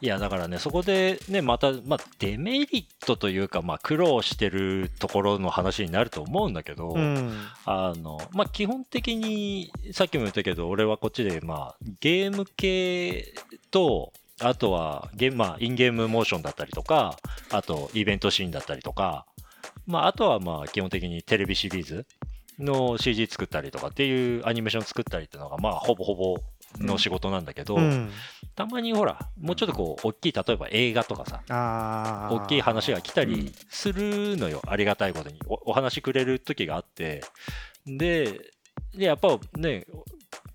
いやだからねそこでねまた、まあ、デメリットというか、まあ、苦労してるところの話になると思うんだけど、うん。あのまあ、基本的にさっきも言ったけど俺はこっちで、まあ、ゲーム系とあとはゲまあ、インゲームモーションだったりとかあとイベントシーンだったりとか、まあ、あとはまあ基本的にテレビシリーズの CG 作ったりとかっていうアニメーション作ったりっていうのがまあほぼほぼの仕事なんだけど、うん。たまにほらもうちょっとこう大きい例えば映画とかさ大きい話が来たりするのよ、ありがたいことに。おお話くれる時があって。ででやっぱね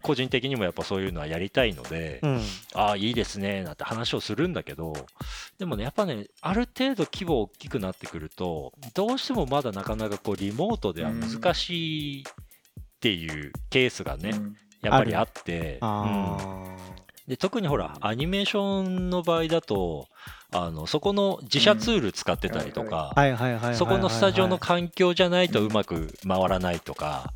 個人的にもやっぱそういうのはやりたいので、うん。ああいいですねなんて話をするんだけどでもねやっぱねある程度規模大きくなってくるとどうしてもまだなかなかこうリモートでは難しいっていうケースがね、うんやっぱりあって。で特にほらアニメーションの場合だとあのそこの自社ツール使ってたりとか、そこのスタジオの環境じゃないとうまく回らないとか、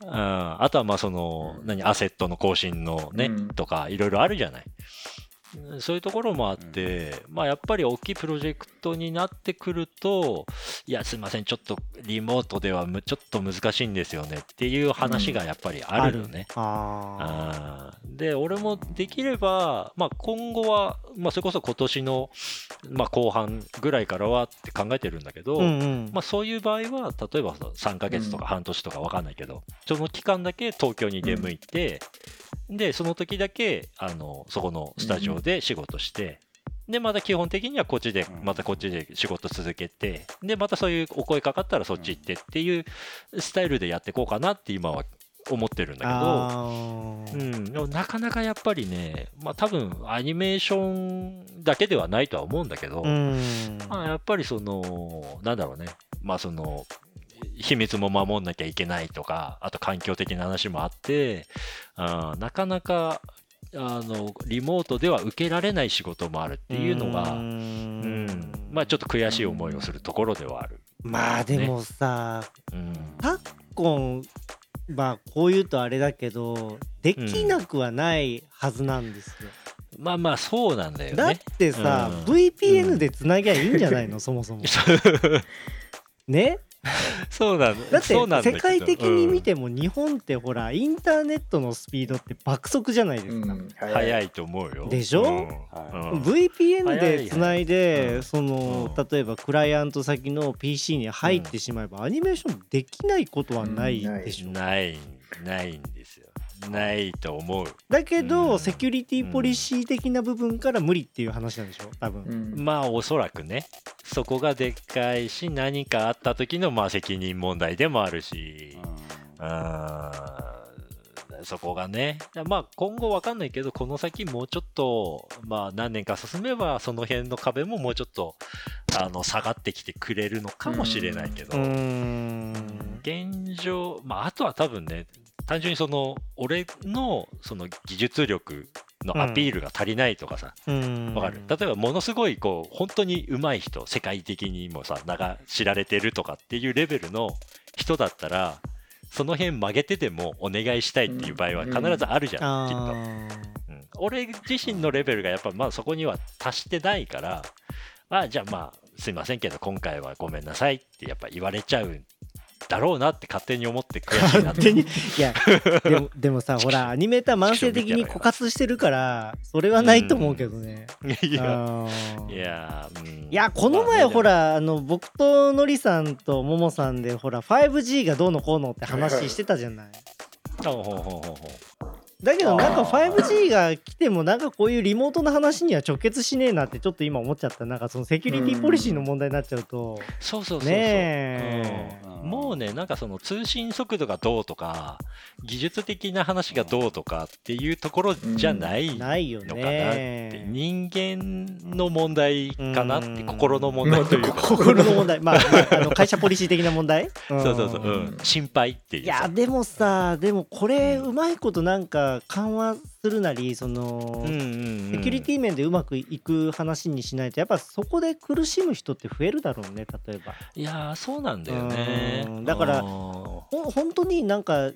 うん、あとはまあその何アセットの更新のね、うん。とかいろいろあるじゃない。そういうところもあって、まあやっぱり大きいプロジェクトになってくると、いや、すいません、ちょっとリモートではむちょっと難しいんですよねっていう話がやっぱりあるよね。ああー。で、俺もできれば、まあ、今後は、まあ、それこそ今年の、まあ、後半ぐらいからはって考えてるんだけど、あ。うんうん。まあ、そういう場合は、例えば3ヶ月とか半年とか分かんないけど、その期間だけ東京に出向いて、で、その時だけ、あの、そこのスタジオで仕事して、で、また基本的にはこっちで、またこっちで仕事続けて、で、またそういうお声かかったらそっち行ってっていうスタイルでやっていこうかなって今は思ってるんだけど、あうーん、でもなかなかやっぱりね、まあ多分アニメーションだけではないとは思うんだけど、うん。まあやっぱりその、なんだろうね、まあその、秘密も守んなきゃいけないとか、あと環境的な話もあって、あーなかなか、あの、リモートでは受けられない仕事もあるっていうのが、ううんん、まあちょっと悔しい思いをするところではある。まあでもさ、うん。昨今、まあこう言うとあれだけど、できなくはないはずなんですよ。まあまあそうなんだよだっね。てさ、うん VPN でつなぎゃいいんじゃないの、そもそも。ね？そうなんだって世界的に見うんても日本ってほらインターネットのスピードって爆速じゃないですか。うん、早い。と思うよ。でしょ？うん VPN でつないで、うん。その、うん。例えばクライアント先の PC に入ってしまえば、アニメーションできないことはないでしょ、ない、ないんですよ。ないと思う。だけど、うん。セキュリティポリシー的な部分から無理っていう話なんでしょ？多分、うん。まあ、おそらくね。そこがでっかいし、何かあった時の、まあ、責任問題でもあるし、うん、そこがね。まあ、今後わかんないけど、この先もうちょっと、まあ、何年か進めば、その辺の壁ももうちょっと、あの、下がってきてくれるのかもしれないけど、うーん。現状、まあ、あとは多分ね、単純にその、俺のその技術力のアピールが足りないとかさ、うん。わかる？例えばものすごいこう本当に上手い人世界的にもさ名が知られてるとかっていうレベルの人だったらその辺曲げてでもお願いしたいっていう場合は必ずあるじゃん、きっと、あうん。俺自身のレベルがやっぱまあそこには達してないからまあじゃあまあすいませんけど今回はごめんなさいってやっぱ言われちゃうんだろうなって勝手に思って悔しいなっていや でもでもさほらアニメーター慢性的に枯渇してるからそれはないと思うけどね、いや。あー。いやーうん。いやこの前まあねほらあの僕とのりさんとももさんでほら 5G がどうのこうのって話してたじゃない。でもほうほうほうほうだけどなんかあー。5G が来てもなんかこういうリモートの話には直結しねえなってちょっと今思っちゃった。なんかそのセキュリティポリシーの問題になっちゃうと。そうそうそうそう。ねえ。うん。もうね、なんかその通信速度がどうとか、技術的な話がどうとかっていうところじゃないのかなないよって、ね人間の問題かなって、うん心の問題というか、心の問題まあ、まあ、あの会社ポリシー的な問題？そうそうそう、んうん、心配っていういやさ。でもさでもこれうまいことなんか緩和するなりその、うんうんうん。セキュリティ面でうまくいく話にしないとやっぱそこで苦しむ人って増えるだろうね例えば。いやー、そうなんだよね。うん。だからうんほ本当になんか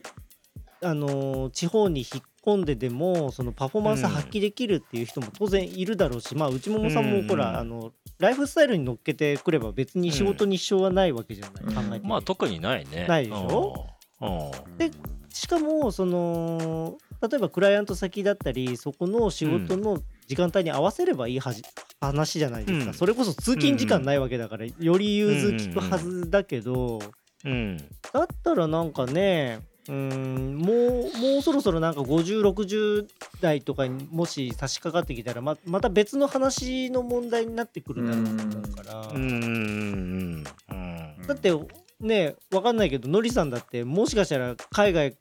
あのー地方に引っ込んででもそのパフォーマンス発揮できるっていう人も当然いるだろうし、まあ内ももさんもほら、うんあのライフスタイルに乗っけてくれば別に仕事に支障はないわけじゃない、うん。考えて。まあ特にないね。ないでしょ？うん。うん。でしかもその例えばクライアント先だったりそこの仕事の時間帯に合わせればいいはじ話じゃないですか、うん。それこそ通勤時間ないわけだから、より融通聞くはずだけど、うん。だったらなんかねうーんもうもうそろそろなんか5060代とかにもし差し掛かってきたらままた別の話の問題になってくるだろうと思うから、うん。うん。うん。うん。だってねわかんないけどのりさんだってもしかしたら海外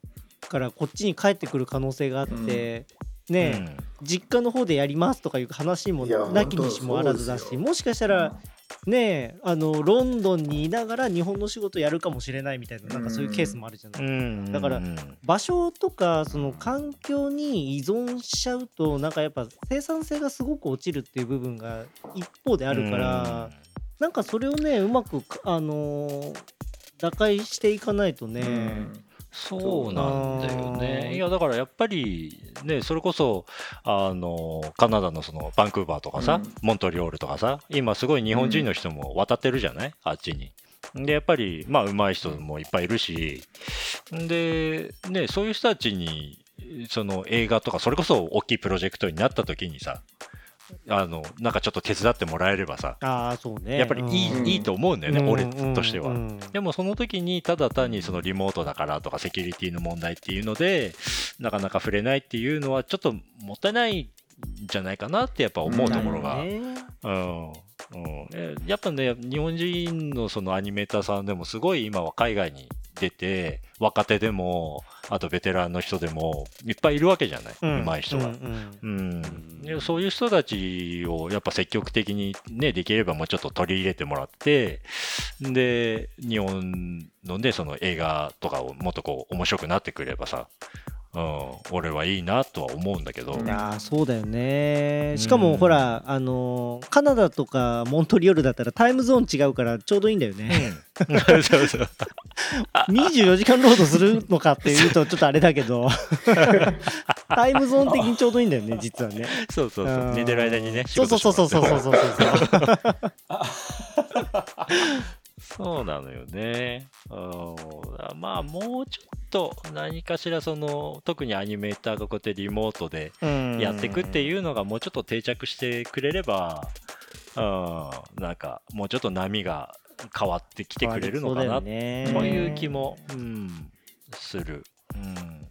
からこっちに帰ってくる可能性があって、ね、実家の方でやりますとかいう話もなきにしもあらずだしもしかしたらねあのロンドンにいながら日本の仕事やるかもしれないみたいななんかそういうケースもあるじゃない、うん。だから場所とかその環境に依存しちゃうとなんかやっぱ生産性がすごく落ちるっていう部分が一方であるから、なんかそれをねうまくあのー打開していかないとね、うんそうなんだよね。いやだからやっぱりね、それこそ、あの、カナダのそのバンクーバーとかさ、うんモントリオールとかさ、今すごい日本人の人も渡ってるじゃない、あっちに。で、やっぱり、まあ、上手い人もいっぱいいるし、で、ね、そういう人たちに、その映画とか、それこそ大きいプロジェクトになった時にさ、あの、なんかちょっと手伝ってもらえればさ、ああ、そうね。やっぱりいい,、うん。いいと思うんだよね、うん。俺としては。うん。でもその時にただ単にそのリモートだからとかセキュリティの問題っていうのでなかなか触れないっていうのはちょっともったいないんじゃないかなってやっぱ思うところが、だよねうん。やっぱね日本人のそのアニメーターさんでもすごい今は海外に出て若手でもあとベテランの人でもいっぱいいるわけじゃない、うん。上手い人が。うん。うん。うん、でそういう人たちをやっぱ積極的にね、できればもうちょっと取り入れてもらって、で、日本のね、その映画とかをもっとこう面白くなってくればさ、うん、俺はいいなとは思うんだけど、うんいやーそうだよね。しかも、うん。ほらあのーカナダとかモントリオールだったらタイムゾーン違うからちょうどいいんだよね。そうそう24 時間労働するのかっていうとちょっとあれだけど。タイムゾーン的にちょうどいいんだよね実はね。そうそうそう、寝てる間にね、仕そう事そうそうそうそうそうそうそうそうなのよね。うんまあ、もうちょっと何かしらその、特にアニメーターがこうやってリモートでうんやっていくっていうのがもうちょっと定着してくれれば、うん、なんかもうちょっと波が変わってきてくれるのかな、そうだよねそういう気も、うん、する。うん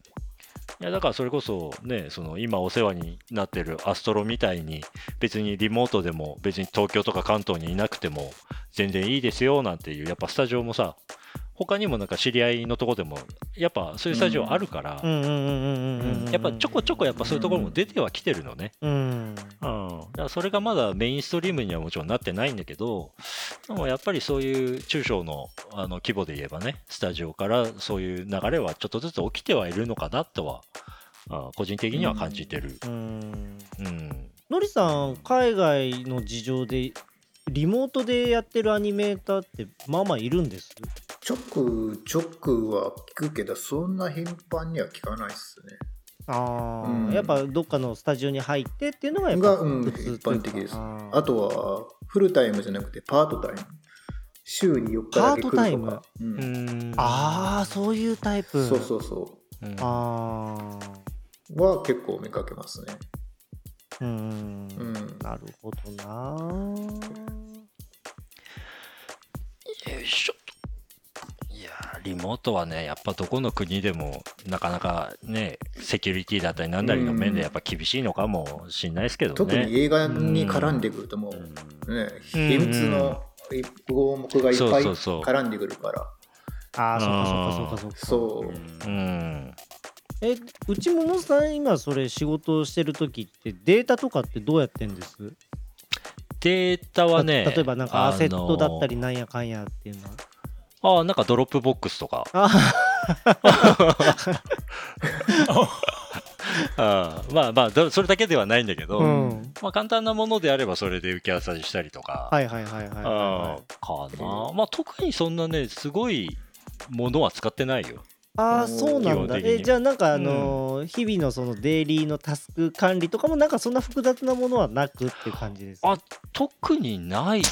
いやだからそれこそね、その今お世話になってるアストロみたいに別にリモートでも別に東京とか関東にいなくても全然いいですよなんていうやっぱスタジオもさ他にもなんか知り合いのとこでもやっぱそういうスタジオあるから、やっぱちょこちょこやっぱそういうところも出てはきてるのね。うんうん。だからそれがまだメインストリームにはもちろんなってないんだけど、でもやっぱりそういう中小のあの規模で言えばね、スタジオからそういう流れはちょっとずつ起きてはいるのかなとは、あ個人的には感じてる。うんうん。のりさん海外の事情でリモートでやってるアニメーターってまあまあいるんです？ちょくちょくは聞くけどそんな頻繁には聞かないっすね。ああ、うん。やっぱどっかのスタジオに入ってっていうのがやっぱが、うん、一般的です。ああとはフルタイムじゃなくてパートタイム。週に4日だけ来るとか。パートタイム？うん。うん。あーそういうタイプ。そうそうそう。ん。あうは結構見かけますね。あうん。うん。なるほどな。よいしょ。と。いやーリモートはね、やっぱどこの国でもなかなかね、セキュリティだったりなんだりの面でやっぱ厳しいのかもしんないですけどね。特に映画に絡んでくるともうね秘密の項目がいっぱいそうそうそう。絡んでくるから。ああそうかそうかそうかそうか。そう。うん。えうちももさん今それ仕事をしてる時ってデータとかってどうやってんです？データはね、例えばなんかアセットだったりあなんやかんやっていうの？はのあーなんかドロップボックスとか。あ あー まあまあ、どそれだけではないんだけど、うんまあ簡単なものであればそれで受け渡ししたりとか、はいはいはいはいはいかな。まあ特にそんなね、すごいものは使ってないよ。ああそうなんだ。えじゃあなんかあのー日々のそのデイリーのタスク管理とかもなんかそんな複雑なものはなくって感じですあ特にないね、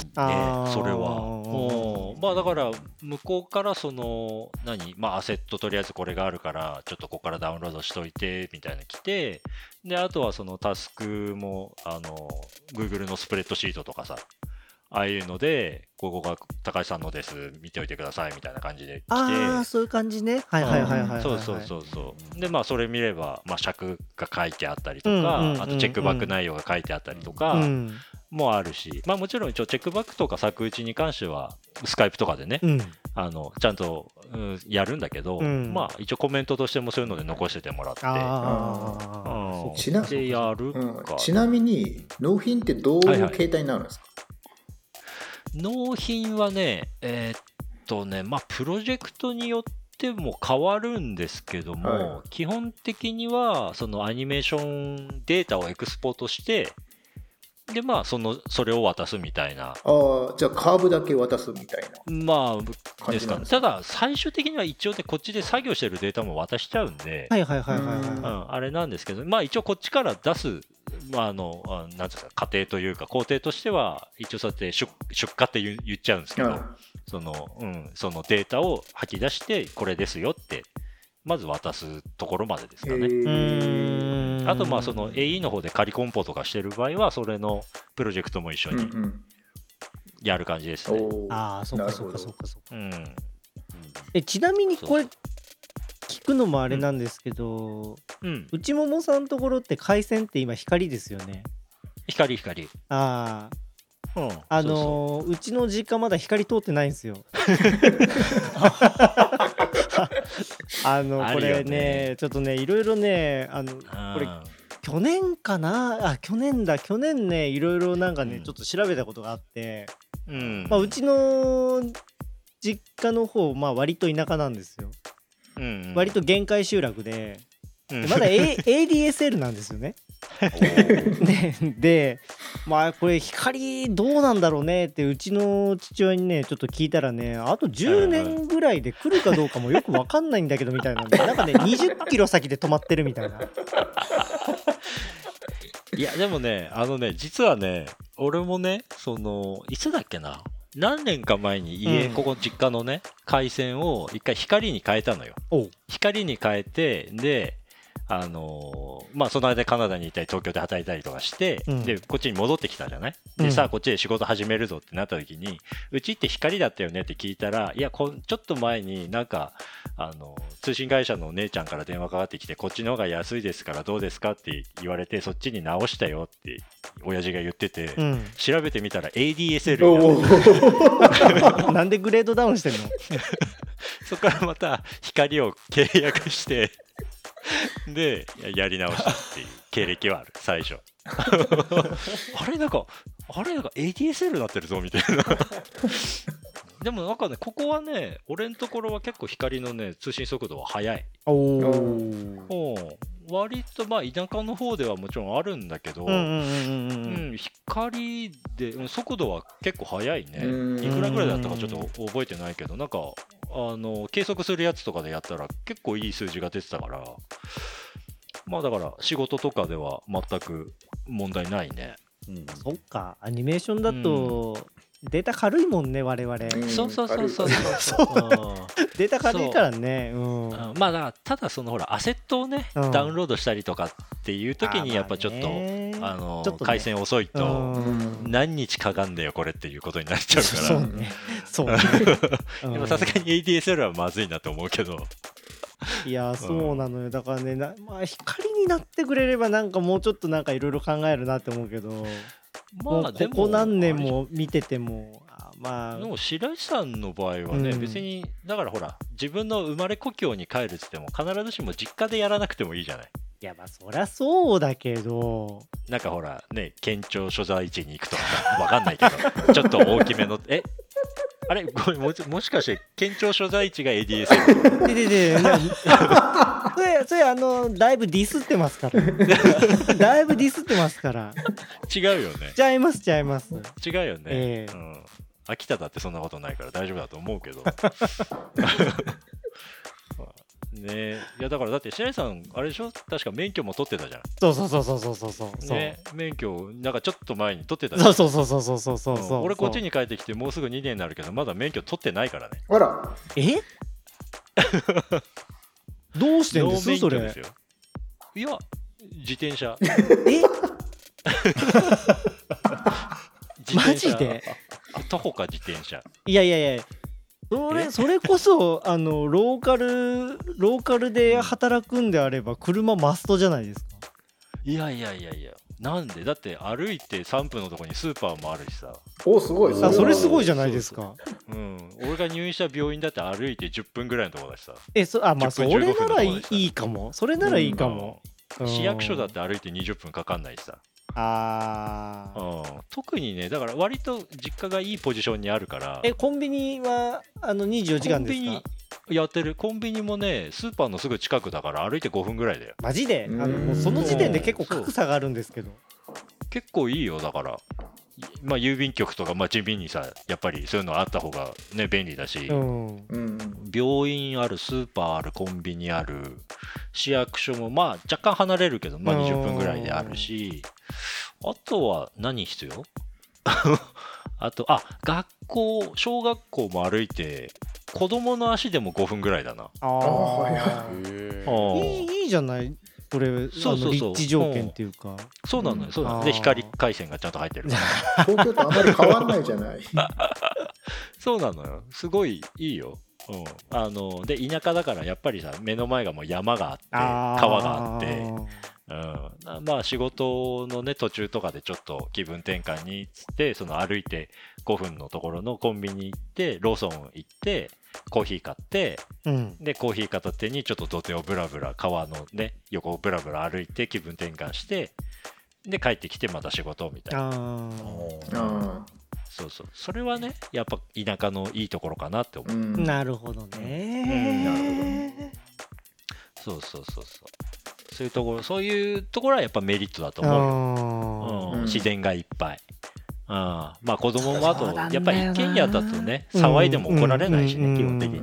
それは。うん。まあだから、向こうからその、何、まあアセットとりあえずこれがあるから、ちょっとここからダウンロードしといて、みたいなの来て、で、あとはそのタスクも、あの、Google のスプレッドシートとかさ、ああいうので、ここが高橋さんのです、見ておいてください、みたいな感じで来て。ああそういう感じね。はいはいはいはいはいはい。そうそうそうそう。で、まあ、それ見れば、まあ、尺が書いてあったりとか、うんうんうんうんあとチェックバック内容が書いてあったりとか、うん。もあるし、まあ、もちろん一応チェックバックとか作打ちに関しては、スカイプとかでね、うん。あのちゃんと、うんやるんだけど、うん。まあ、一応コメントとしてもそういうので残しててもらって、あうん。あちなでやるうん。か。ちなみに納品ってどういう形態になるんですか、納品はね、えーっとね、まあ、プロジェクトによっても変わるんですけども、は基本的には、そのアニメーションデータをエクスポートして、でまあそのそれを渡すみたいな。ああ、じゃあカーブだけ渡すみたいな。まあ感ですか。じなんですか？ただ最終的には一応ねこっちで作業してるデータも渡しちゃうんで、はいはいはいはいはい、うんうん、あれなんですけどまあ一応こっちから出すまああのあなんていうんですか過程というか工程としては一応そうやって出出荷って言っちゃうんですけど、うん。そのうん、そのデータを吐き出してこれですよってまず渡すところまでですかね。あとまあその AE の方で仮コンポとかしてる場合はそれのプロジェクトも一緒うんうにん。やる感じですね。おー。ああそっかそっかそっかそっか。うん、えちなみにこれ聞くのもあれなんですけど、うん、内ももさんのところって回線って今光ですよね。光光。ああうん、あそうそのーうちの実家まだ光通ってないんですよ あのこれねねちょっとねいろいろねあのうこれうん去年かな？あ去年だ。去年ねいろいろなんかね、うん。ちょっと調べたことがあって、うん。まあ、うちの実家の方まあ割と田舎なんですよ、うん割と限界集落で。うん。でまだ、A、ADSL なんですよねね でまあこれ光どうなんだろうねってうちの父親にねちょっと聞いたらねあと10年ぐらいで来るかどうかもよく分かんないんだけどみたいなんでなんかね20キロ先で止まってるみたいな。いやでもねあのね実はね俺もねそのいつだっけな何年か前に家、うん。ここ実家のね回線を一回光に変えたのよ。光に変えてであのーまあその間カナダにいたり東京で働いたりとかして、うん。ででこっちに戻ってきたじゃない？うん。でさあこっちで仕事始めるぞってなった時にうちって光だったよね？って聞いたらいやこんちょっと前になんかあの通信会社のお姉ちゃんから電話かかってきてこっちの方が安いですからどうですか？って言われてそっちに直したよって親父が言ってて、うん。調べてみたら ADSL なんでグレードダウンしてんの？そこからまた光を契約して でややり直したっていう経歴はある。最初。あれなんかあれなんか ADSL になってるぞみたいな。でもなんかねここはね俺のところは結構光のね通信速度は速い。おお割とまあ田舎の方ではもちろんあるんだけど、光でうん速度は結構速いね。うん。いくらぐらいだったかちょっと覚えてないけど、なんかあの計測するやつとかでやったら結構いい数字が出てたから、まあだから仕事とかでは全く問題ないね。うんそっかアニメーションだとデータ軽いもんね我々。うん。そうそうそうそう。そう。うんデータ軽いからね。う。ん。うん。まあだただそのほらアセットをね、うん。ダウンロードしたりとかっていう時にやっぱちょっとあのちょっとね。回線遅いとうん。何日かかんだよこれっていうことになっちゃうから。そうね。そうね。でもさすがに ADSL はまずいなと思うけど。いやそうなのよ。だからねなまあ光になってくれればなんかもうちょっとなんかいろいろ考えるなって思うけどもうここ何年も見ててもあまあ。でも白石さんの場合はね、うん。別にだからほら自分の生まれ故郷に帰るっつっても必ずしも実家でやらなくてもいいじゃない。いやまあそりゃそうだけど。なんかほらね県庁所在地に行くとかさわかんないけど ちょっと大きめのえ？あれ？ごめんもしもしかして県庁所在地が ADSL でででなそれそれあのだいぶディスってますから。だいぶディスってますから。違うよね。ちゃいますちゃいます。違うよね、えー、うん、秋田だってそんなことないから大丈夫だと思うけど。ね。いやだからだって白井さんあれでしょ？確か免許も取ってたじゃん。そうそうそうそうそうそうそね。免許なんかちょっと前に取ってたじゃそうそうそうそうそうそうそう、うん、俺こっちに帰ってきてもうすぐ2年になるけどまだ免許取ってないからね。あら。え？どうしてんです？それ。いや自転車。え？マジで？徒歩か自転車。いやいやいや。それえ？それこそあのローカルローカルで働くんであれば車マストじゃないですか。いやいやいやいやなんで？だって歩いて3分のところにスーパーもあるしさ。おすごい。あそれすごいじじゃないですか。うん。俺が入院した病院だって歩いて10分ぐらいのところだしさ。えそあまあそ10分れ15分ならいいかも。それならいいかも、うん。市役所だって歩いて20分かかんないしさ、あうーん、特にねだから割と実家がいいポジションにあるから。えコンビニはあの24時間ですか？コンビニやってる。コンビニもねスーパーのすぐ近くだから歩いて5分ぐらいだよ。マジで？あのその時点で結構格差があるんですけど。結構いいよだから。まあ郵便局とかまあ地味にさやっぱりそういうのあった方がね便利だし、うん。うん。病院あるスーパーあるコンビニある市役所もまあ若干離れるけどまあうん20分ぐらいであるし。あとは何必要？あとあ学校小学校も歩いて子供の足でも5分ぐらいだな。ああはい。いいいいじゃない？これそうそう立地条件っていうか。そうなのよ。そうなの。で光回線がちゃんと入ってる。東京とあまり変わんないじゃない。そうなのよ。すごいいいよ。うん、あので田舎だからやっぱりさ目の前がもう山があって川があって。うん、まあ仕事のね途中とかでちょっと気分転換にっつってその歩いて5分のところのコンビニ行ってローソン行ってコーヒー買ってうん。でコーヒー片手にちょっと土手をブラブラ川のね横をブラブラ歩いて気分転換してで帰ってきてまた仕事みたいな。そうそう。それはねやっぱ田舎のいいところかなって思う、ーうん。なるほどうん。ねそうそうそうそう。そういうところそういうところはやっぱメリットだと思ううん。自然がいっぱい。うん、まあ子供もあとやっぱり一軒家だとねうん。騒いでも怒られないしうん。ね基本的に。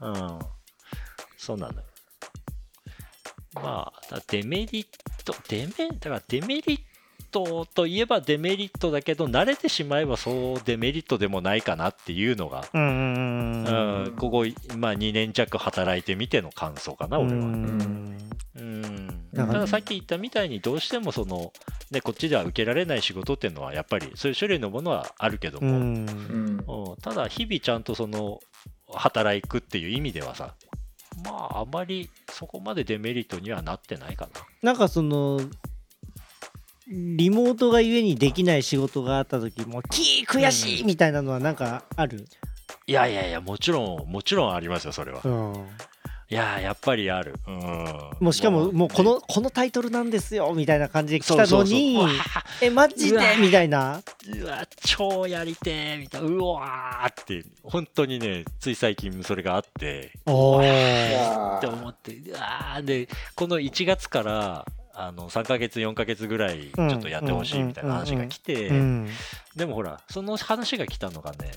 うん。うん。そうなのよ。まあだデメリットデメだからデメリットといえばデメリットだけど慣れてしまえばそうデメリットでもないかなっていうのが、ーうんうんうん。うん、ここ、まあ、2年弱働いてみての感想かな俺は。うん。うん。だからたださっき言ったみたいにどうしてもその、ね、こっちでは受けられない仕事っていうのはやっぱりそういう種類のものはあるけどうも、ん。うん。うん。ただ日々ちゃんとその働くっていう意味ではさまああまりそこまでデメリットにはなってないかな。なんかそのリモートがゆえにできない仕事があった時もキー悔しいみたいなのはなんかある、いやいやいやもちろんもちろんありますよそれは。うん、いややっぱりある。うん、もうしかももうこのこのタイトルなんですよみたいな感じで来たのにえマジで？みたいなうわ超やりてえみたいな。うわーって本当にねつい最近それがあって。おいー。やって思ってうわー。でこの1月からあの3ヶ月4ヶ月ぐらいちょっとやってほしいみたいな話が来て。うん。でもほらその話が来たのがね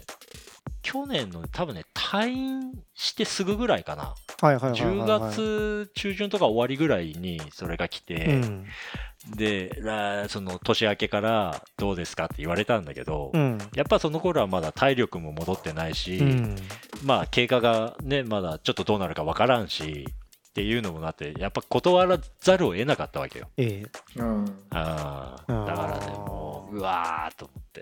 去年の多分ね退院してすぐぐらいかな。はいはいはいはい10はい。月中旬とか終わりぐらいにそれが来うて、ん。でらその年明けからどうですかって言われたんだけど、うん。やっぱその頃はまだ体力も戻ってないし、うん。まあ経過がねまだちょっとどうなるかわからんしっていうのもなってやっぱ断らざるを得なかったわけよ。ああだからねもううわーと思って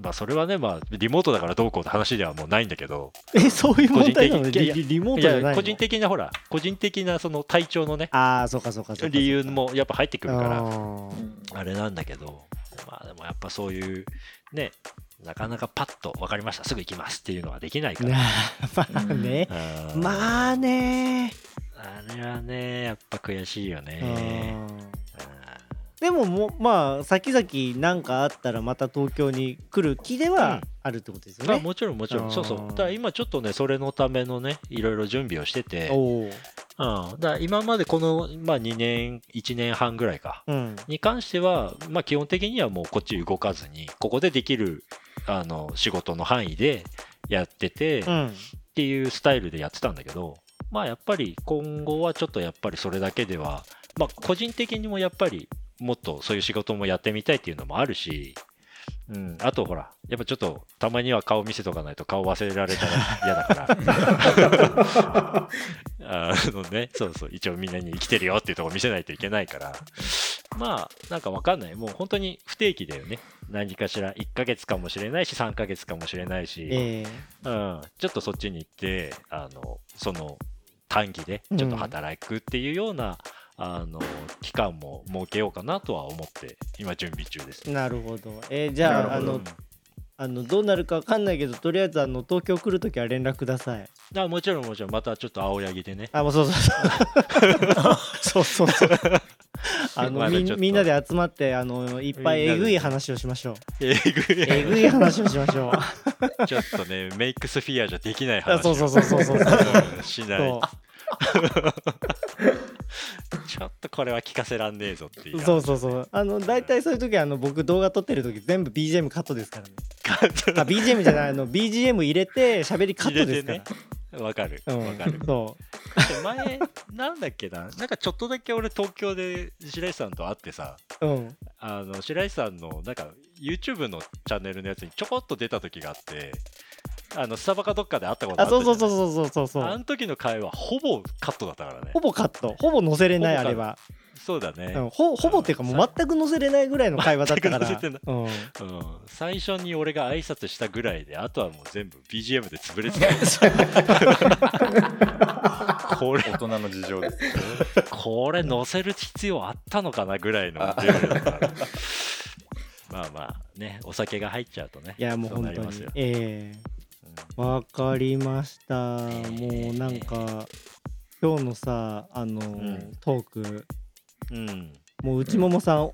まあそれはねまあリモートだからどうこうって話ではもうないんだけど。えそういう問題なの個人的いやリリリモーいトじゃない個人的なほら個人的なその体調のねああそうかそうかそうか理由もやっぱ入ってくるからあれなんだけどまあでもやっぱそういうねなかなかパッと分かりました。すぐ行きますっていうのはできないから、まあね。うん。まあね。あれはねやっぱ悔しいようねんでももうまあ先々何かあったらまた東京に来る気でうんはあるってことですよね。まあもちろんもちろうんんそうそうだから今ちょっとねそれのためのねいろいろ準備をしてて。うん、だ今までこの、まあ、2年1年半ぐらいかうん。に関しては、まあ、基本的にはもうこっち動かずにここでできるあの仕事の範囲でやってて、っうん。ていうスタイルでやってたんだけどまあやっぱり今後はちょっとやっぱりそれだけではまあ個人的にもやっぱりもっとそういう仕事もやってみたいっていうのもあるし、うん、あとほらやっぱちょっとたまには顔見せとかないと顔忘れられたら嫌だから。あのねそうそう一応みんなに生きてるよっていうところ見せないといけないから。まあなんかわかんない。もう本当に不定期だよね。何かしら1ヶ月かもしれないし3ヶ月かもしれないし、え。うん、ちょっとそっちに行ってあのその短期でちょっと働くっていうような、あの期間も設けようかなとは思って今準備中ですえ。なるほど。えーじゃああのあのどうなるかわかんないけどとりあえずあの東京来るときは連絡ください。あもちろんもちろんまたちょっと青柳でねあもうそうそうそう。そうそうそう。あのみみんなで集まってあのいっぱいえぐい話をしましょう。えぐいえぐい話をしましょう。ちょっとねメイクスフィアじゃできないあ話そうそうそうそうそう。うんしないそう ちょっとこれは聞かせらんねえぞっていう。そうそうそう。あの大体そういう時はあの僕動画撮ってる時全部 BGM カットですからね。あ BGM じゃないあの BGM 入れて喋りカットですから、わかる。うん。わかる。そで前なんだっけな？なんかちょっとだけ俺東京で白石さんと会ってさううん。あの白石さんのなんか YouTube のチャンネルのやつにちょこっと出た時があってあのスタバかどっかで会ったことああったそうそううそうそうそうそう。あの時の会話ほぼカットだったからね。ほぼカット。ほぼ載せれないあれは、そうだね、うん、ほほぼっていうかもう全く載せれないぐらいの会話だったから。全く載せてうん、うん、最初に俺が挨拶したぐらいであとはもう全部 BGM で潰れてた。これ。大人の事情です。これ載せる必要あったのかなぐらいの。レベルだからまあまあねお酒が入っちゃうとねいやもうそうな本当にええわかりました。もうなんか今日のさあの、うん、トーク、うん、もう内ももさん、うん、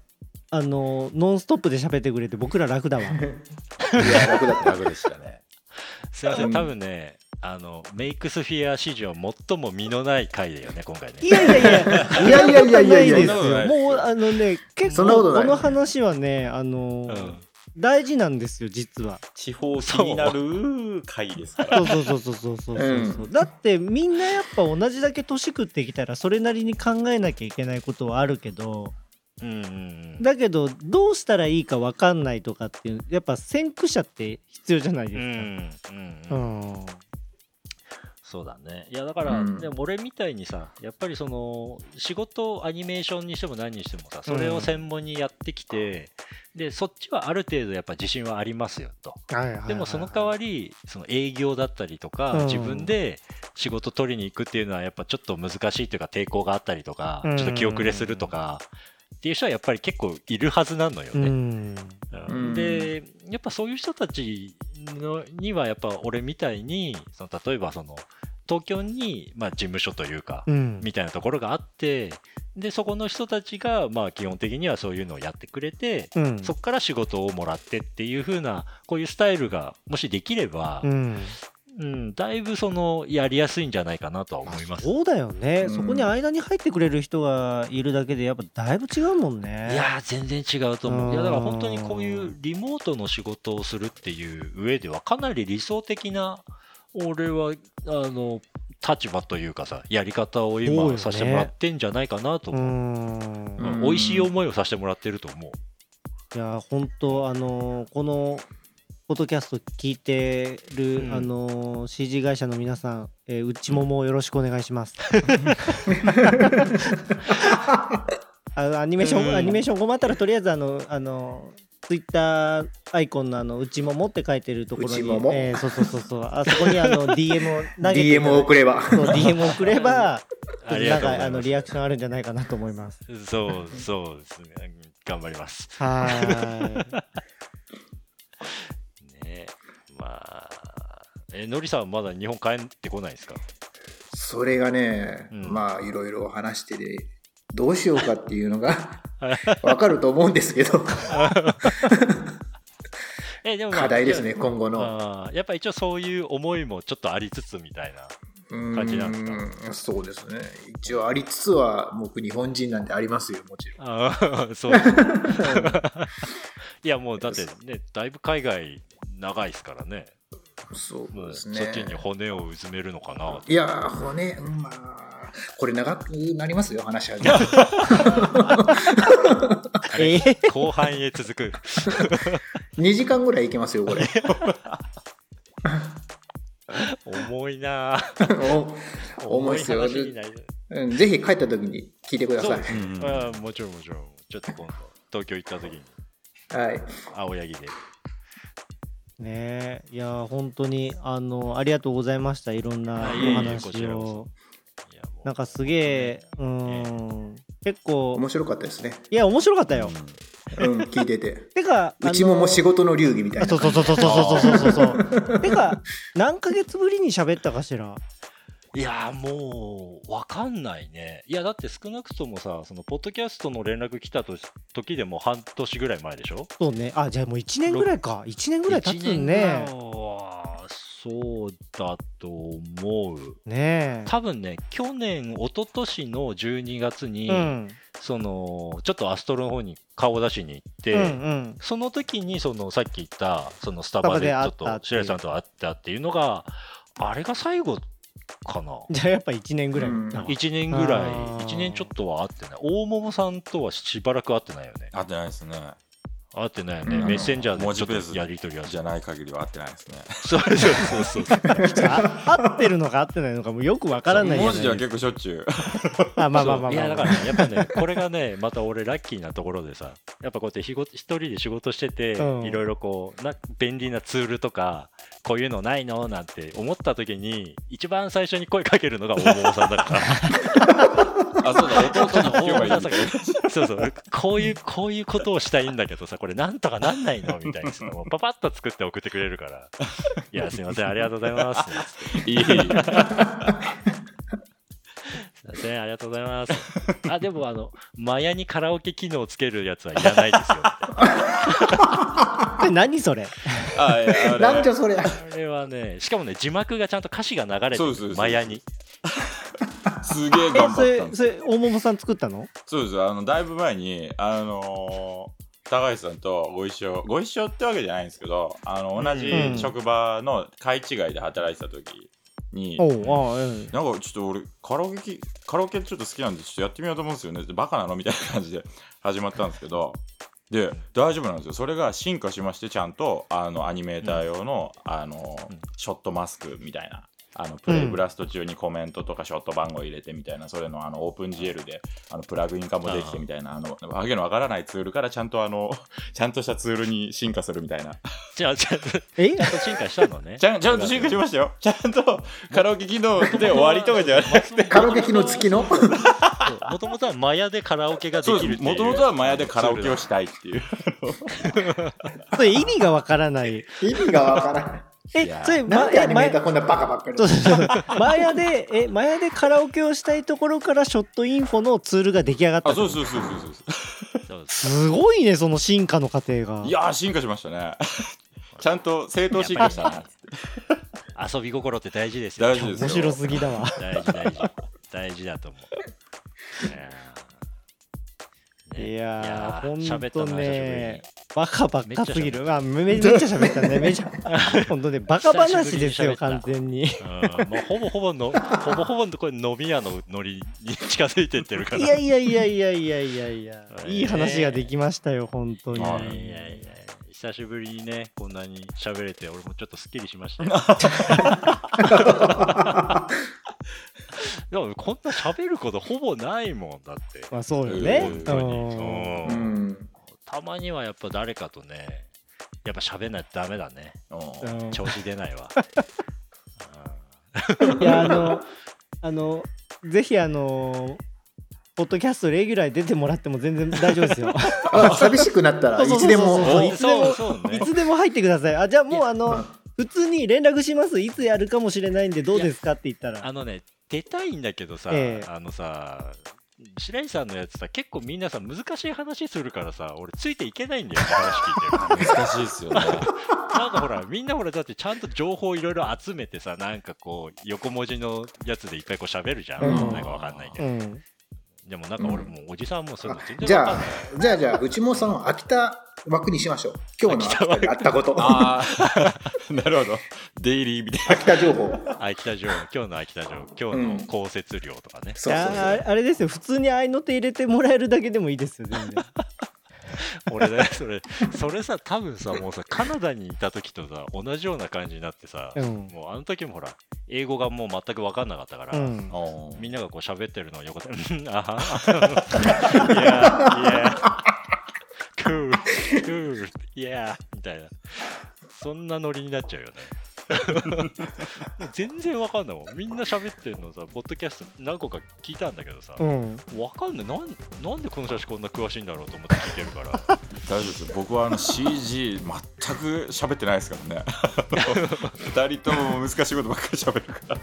あのノンストップで喋ってくれて僕ら楽だわ。いや楽だった楽でしたね。すいません多分ねあのメイクスフィア史上最も身のない回だよね今回ね。いやいやいや いやいやいやいやいや。いやもうあのね結構この話はねあの、うい大事なんですよ実は。地方気になる回ですから。そうそうそうそうそうそうそう、だってみんなやっぱ同じだけ年食ってきたらそれなりに考えなきゃいけないことはあるけどうんうんうん。だけどどうしたらいいか分かんないとかっていうやっぱ先駆者って必要じゃないうんですうんか。ううん。んそうだね。いやだから、うん。でも俺みたいにさやっぱりその仕事をアニメーションにしても何にしてもさそれを専門にやってきて、でそっちはある程度やっぱ自信はありますよと。でもその代わりその営業だったりとか、うん。自分で仕事取りに行くっていうのはやっぱちょっと難しいというか抵抗があったりとか、うん。ちょっと気遅れするとかっていう人はやっぱり結構いるはずなのよね。でやっぱそういう人たちのにはやっぱ俺みたいにその例えばその東京にまあ事務所というか、うん。みたいなところがあってでそこの人たちがまあ基本的にはそういうのをやってくれて、うん。そこから仕事をもらってっていう風なこういうスタイルがもしできれば、うんうんだいぶそのやりやすいんじゃないかなとは思います。そうだよね、うんそこに間に入ってくれる人がいるだけでやっぱだいぶ違うもんねいやー全然違うと思うんう。いやだから本当にこういうリモートの仕事をするっていう上ではかなり理想的な俺はあの立場というかさやり方を今させてもらってんじゃないかなとう思う。んうん美味しい思いをさせてもらってると思う。いや本当あのーこのポッドキャスト聞いてる、うんあのー CG 会社の皆さん、えー、うちももよろしくお願いします。あのアニメーション、うんアニメーション困ったらとりあえずあのあのツイッターアイコンのあの内ももって書いてるところに、内ももえーそうそうそうそうあそこにあの DM を 投げて DM を送ればそう DM を送れば なんかあのリアクションあるんじゃないかなと思います。そうそうですね。頑張ります。はーい。え、のりさんはまだ日本帰ってこないですか？それがね、うん。まあいろいろ話しててどうしようかっていうのが わかると思うんですけど。え、でも、まあ、課題ですね今後の。やっぱ一応そういう思いもちょっとありつつみたいな。感じなんですか？うんそうですね。一応ありつつは僕日本人なんでありますよもちろん。あー そういやもうだってねだいぶ海外長いですからねそうですね。ちに骨をうずめるのかな、いやー骨うんまあこれ長くなりますよ話は えー？後半へ続く。2時間ぐらいいけますよこれ。重いな。お重いっすようんぜひ帰った時に聞いてください。そううんうん。あーもちろんもちろん。ちょっと今度東京行った時に。はい。青柳でね。えいやー本当にあのありがとうございました。いろんなお話を。なんかすげえうーん結構。面白かったですね。いや面白かったよ、うん。聞いてて。てかうちももう仕事事の流儀みたいな。そうそうそうそうそうそうそうそう。てか何ヶ月ぶりに喋ったかしらいやーもう分かんないね。いやだって少なくともさそのポッドキャストの連絡来たと時でも半年ぐらい前でしょ？そうね。あじゃあもう1年ぐらいか。1年ぐらい経つ一年ねそうだと思う。ねえ。多分ね去年一昨年の12月に、うん。そのちょっとアストロの方に顔を出しに行って、うんうん。その時にそのさっき言ったそのスタバでちょっと白井さんと会ったっていうのがあれが最後かな。じゃあやっぱ1年ぐらい。うん。なの1年ぐらい。あー。1年ちょっとは会ってない。大桃さんとはしばらく会ってないよね。合ってないですね。会ってないよね、うん。メッセンジャーでちょ文字ベースっとやり取りはじゃない限りは合ってないですね。そうそうそうそう。合ってるのか合ってないのかもうよくわからない文字では結構しょっちゅう。あまあまあまあまあ。いやだからねやっぱねこれがねまた俺ラッキーなところでさやっぱこうやって一人で仕事してて、うん。いろいろこうな便利なツールとかこういうのないの？なんて思った時に一番最初に声かけるのが大桃さんだから。あそうだ弟に聞けばいいそうそう。こういうこういうことをしたいんだけどさこれなんとかなんないの？みたいな。さもうパパッと作って送ってくれるから「いやすいませんありがとうございます」いいいい。すいませんありがとうございます。あでもあのマヤにカラオケ機能つけるやつはいらないですよみたいなえ何それ？あいやあれ。なんじゃそれ。あれはね、しかもね、字幕がちゃんと歌詞が流れてる、マヤに。すげええ頑張ったんですそれ大桃さん作ったの？そうですあのだいぶ前にあのー高橋さんとご一緒。ご一緒ってわけじゃないんですけどあの同じうん。職場の会違いで働いてた時に、おうあうんなんかちょっと俺カラオケきカラオケちょっと好きなんでちょっとやってみようと思うんですよね。ってバカなの？みたいな感じで始まったんですけどで大丈夫なんですよ。それが進化しましてちゃんとあのアニメーター用の,、あのうん。ショットマスクみたいな。あのプレイブラスト中にコメントとかショット番号入れてみたいな、それのあのオープン GL であのプラグイン化もできてみたいなあのわけのわからないツールからちゃんとあの ちゃんとしたツールに進化するみたいな。じゃあ、ちゃんと、え？ちゃんと進化したのね。ちゃんちゃんと進化しましたよ。ちゃんとカラオケ機能で終わりとかじゃなくて。カラオケ機能付きの？もともとはマヤでカラオケができる。もともとはマヤでカラオケをしたいっていう。それ意味がわからない。意味がわからない。えそれなんでアニメータまーこんなバカばっかりそうそうそう。マヤでえマヤでカラオケをしたいところからショットインフォのツールが出来上がったあそうそうそうそうすごいねその進化の過程が。いやー進化しましたね。ちゃんと正当進化したな 遊び心って大事ですよ。大事ですよ。面白すぎだわ。大事、大事。大事だと思う。ね。いやーほんとねバカばっかすぎる。めっちあめっちゃ喋ったね。めっちゃ。ほんとねバカ話ですよ完全に。いうんもうほぼほぼの、ほぼほぼのこれ飲み屋のノリに近づいてってるから。やいやいやいやいやいやいや。はい。いい話ができましたよ本当に。いやはいいやいや。久しぶりにね、こんなに喋れて、俺もちょっとすっきりしましたよ。でもこんな喋ることほぼないもんだって。まあそうよね本当に。たまにはやっぱ誰かとね、やっぱ喋んないとダメだね。調子出ないわ。いやあのあのぜひあのポッドキャストレギュラーに出てもらっても全然大丈夫ですよ あ、寂しくなったらいつでも。いつでもい。つでも入ってくださいあじゃあもうあうのん普通に連絡しますいつやるかもしれないんでどうですかって言ったらあのね、出たいんだけどさ、ええあのさ、白石さんのやつさ、結構みんなさ、難しい話するからさ、俺ついていけないんだよね、話聞いてる。難しいですよね なんかほら、みんなほら、だってちゃんと情報いろいろ集めてさ、なんかこう、横文字のやつでいっぱいこう喋るじゃん。うんなんかわかんないけど。うんでもなんか俺もうおじさんもそういうの全じゃ然わかんない。あ、じゃあ、じゃあ、内もさ秋田枠にしましょう。今日の秋田であったこと。ああ なるほど。デイリーみたい秋田情報。秋田城、今日の秋田城、今日の降雪量とかね。いそうそうやああれですよ。普通に合いの手入れてもらえるだけでもいいですよ全然。俺ね、それ、それさ、多分さ、もうさ、カナダにいた時とさ、同じような感じになってさ、うん。もうあの時もほら、英語がもう全く分かんなかったから、うん。みんながこう喋ってるのを横で、うんあは、いや、いや、クール、クール、いや、みたいな、そんなノリになっちゃうよね。全然わかんないもん。みんな喋ってるのさ、ポッドキャスト何個か聞いたんだけどさ、うんわかんないなん。なんでこの人たちこんな詳しいんだろうと思って聞いてるから。大丈夫ですよ僕はあの CG 全く喋ってないですからね 二人とも難しいことばっかり喋るから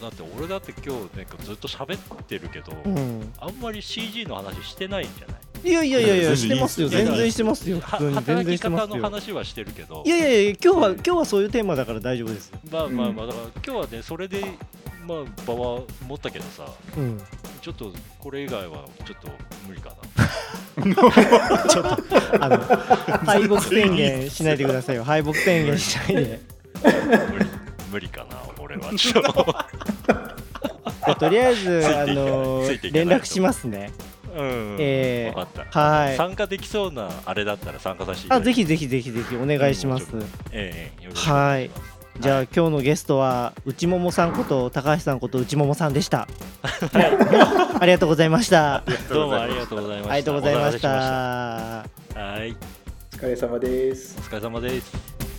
だって俺だって今日なんかずっと喋ってるけど、うんあんまり CG の話してないんじゃない？いやいやいやいやしてますよ。全然してますよ。普は通に。全働き然してます方のよ。話はしてるけど。いやいやいや今日は今日はそういうテーマだから大丈夫です。まあまあまあだから今日はねそれでまあ場は持ったけどさうん。ちょっとこれ以外はちょっと無理かあの 敗北宣言しないでくださいよ。敗北宣言しないで。な無理無理かな俺は。ちょっと。とりあえずあのついていけない連絡しますねうんえー分かった。はい。参加できそうなあれだったら参加させてあぜひぜひぜひぜひお願いします。うんええよろしくお願いします。じゃあ今日のゲストは内もさんこと高橋さんこと内もさんでした。はい、ありがとうございました。どうもありがとうございました。ありがとうございました。はい。お疲れ様です。お疲れ様です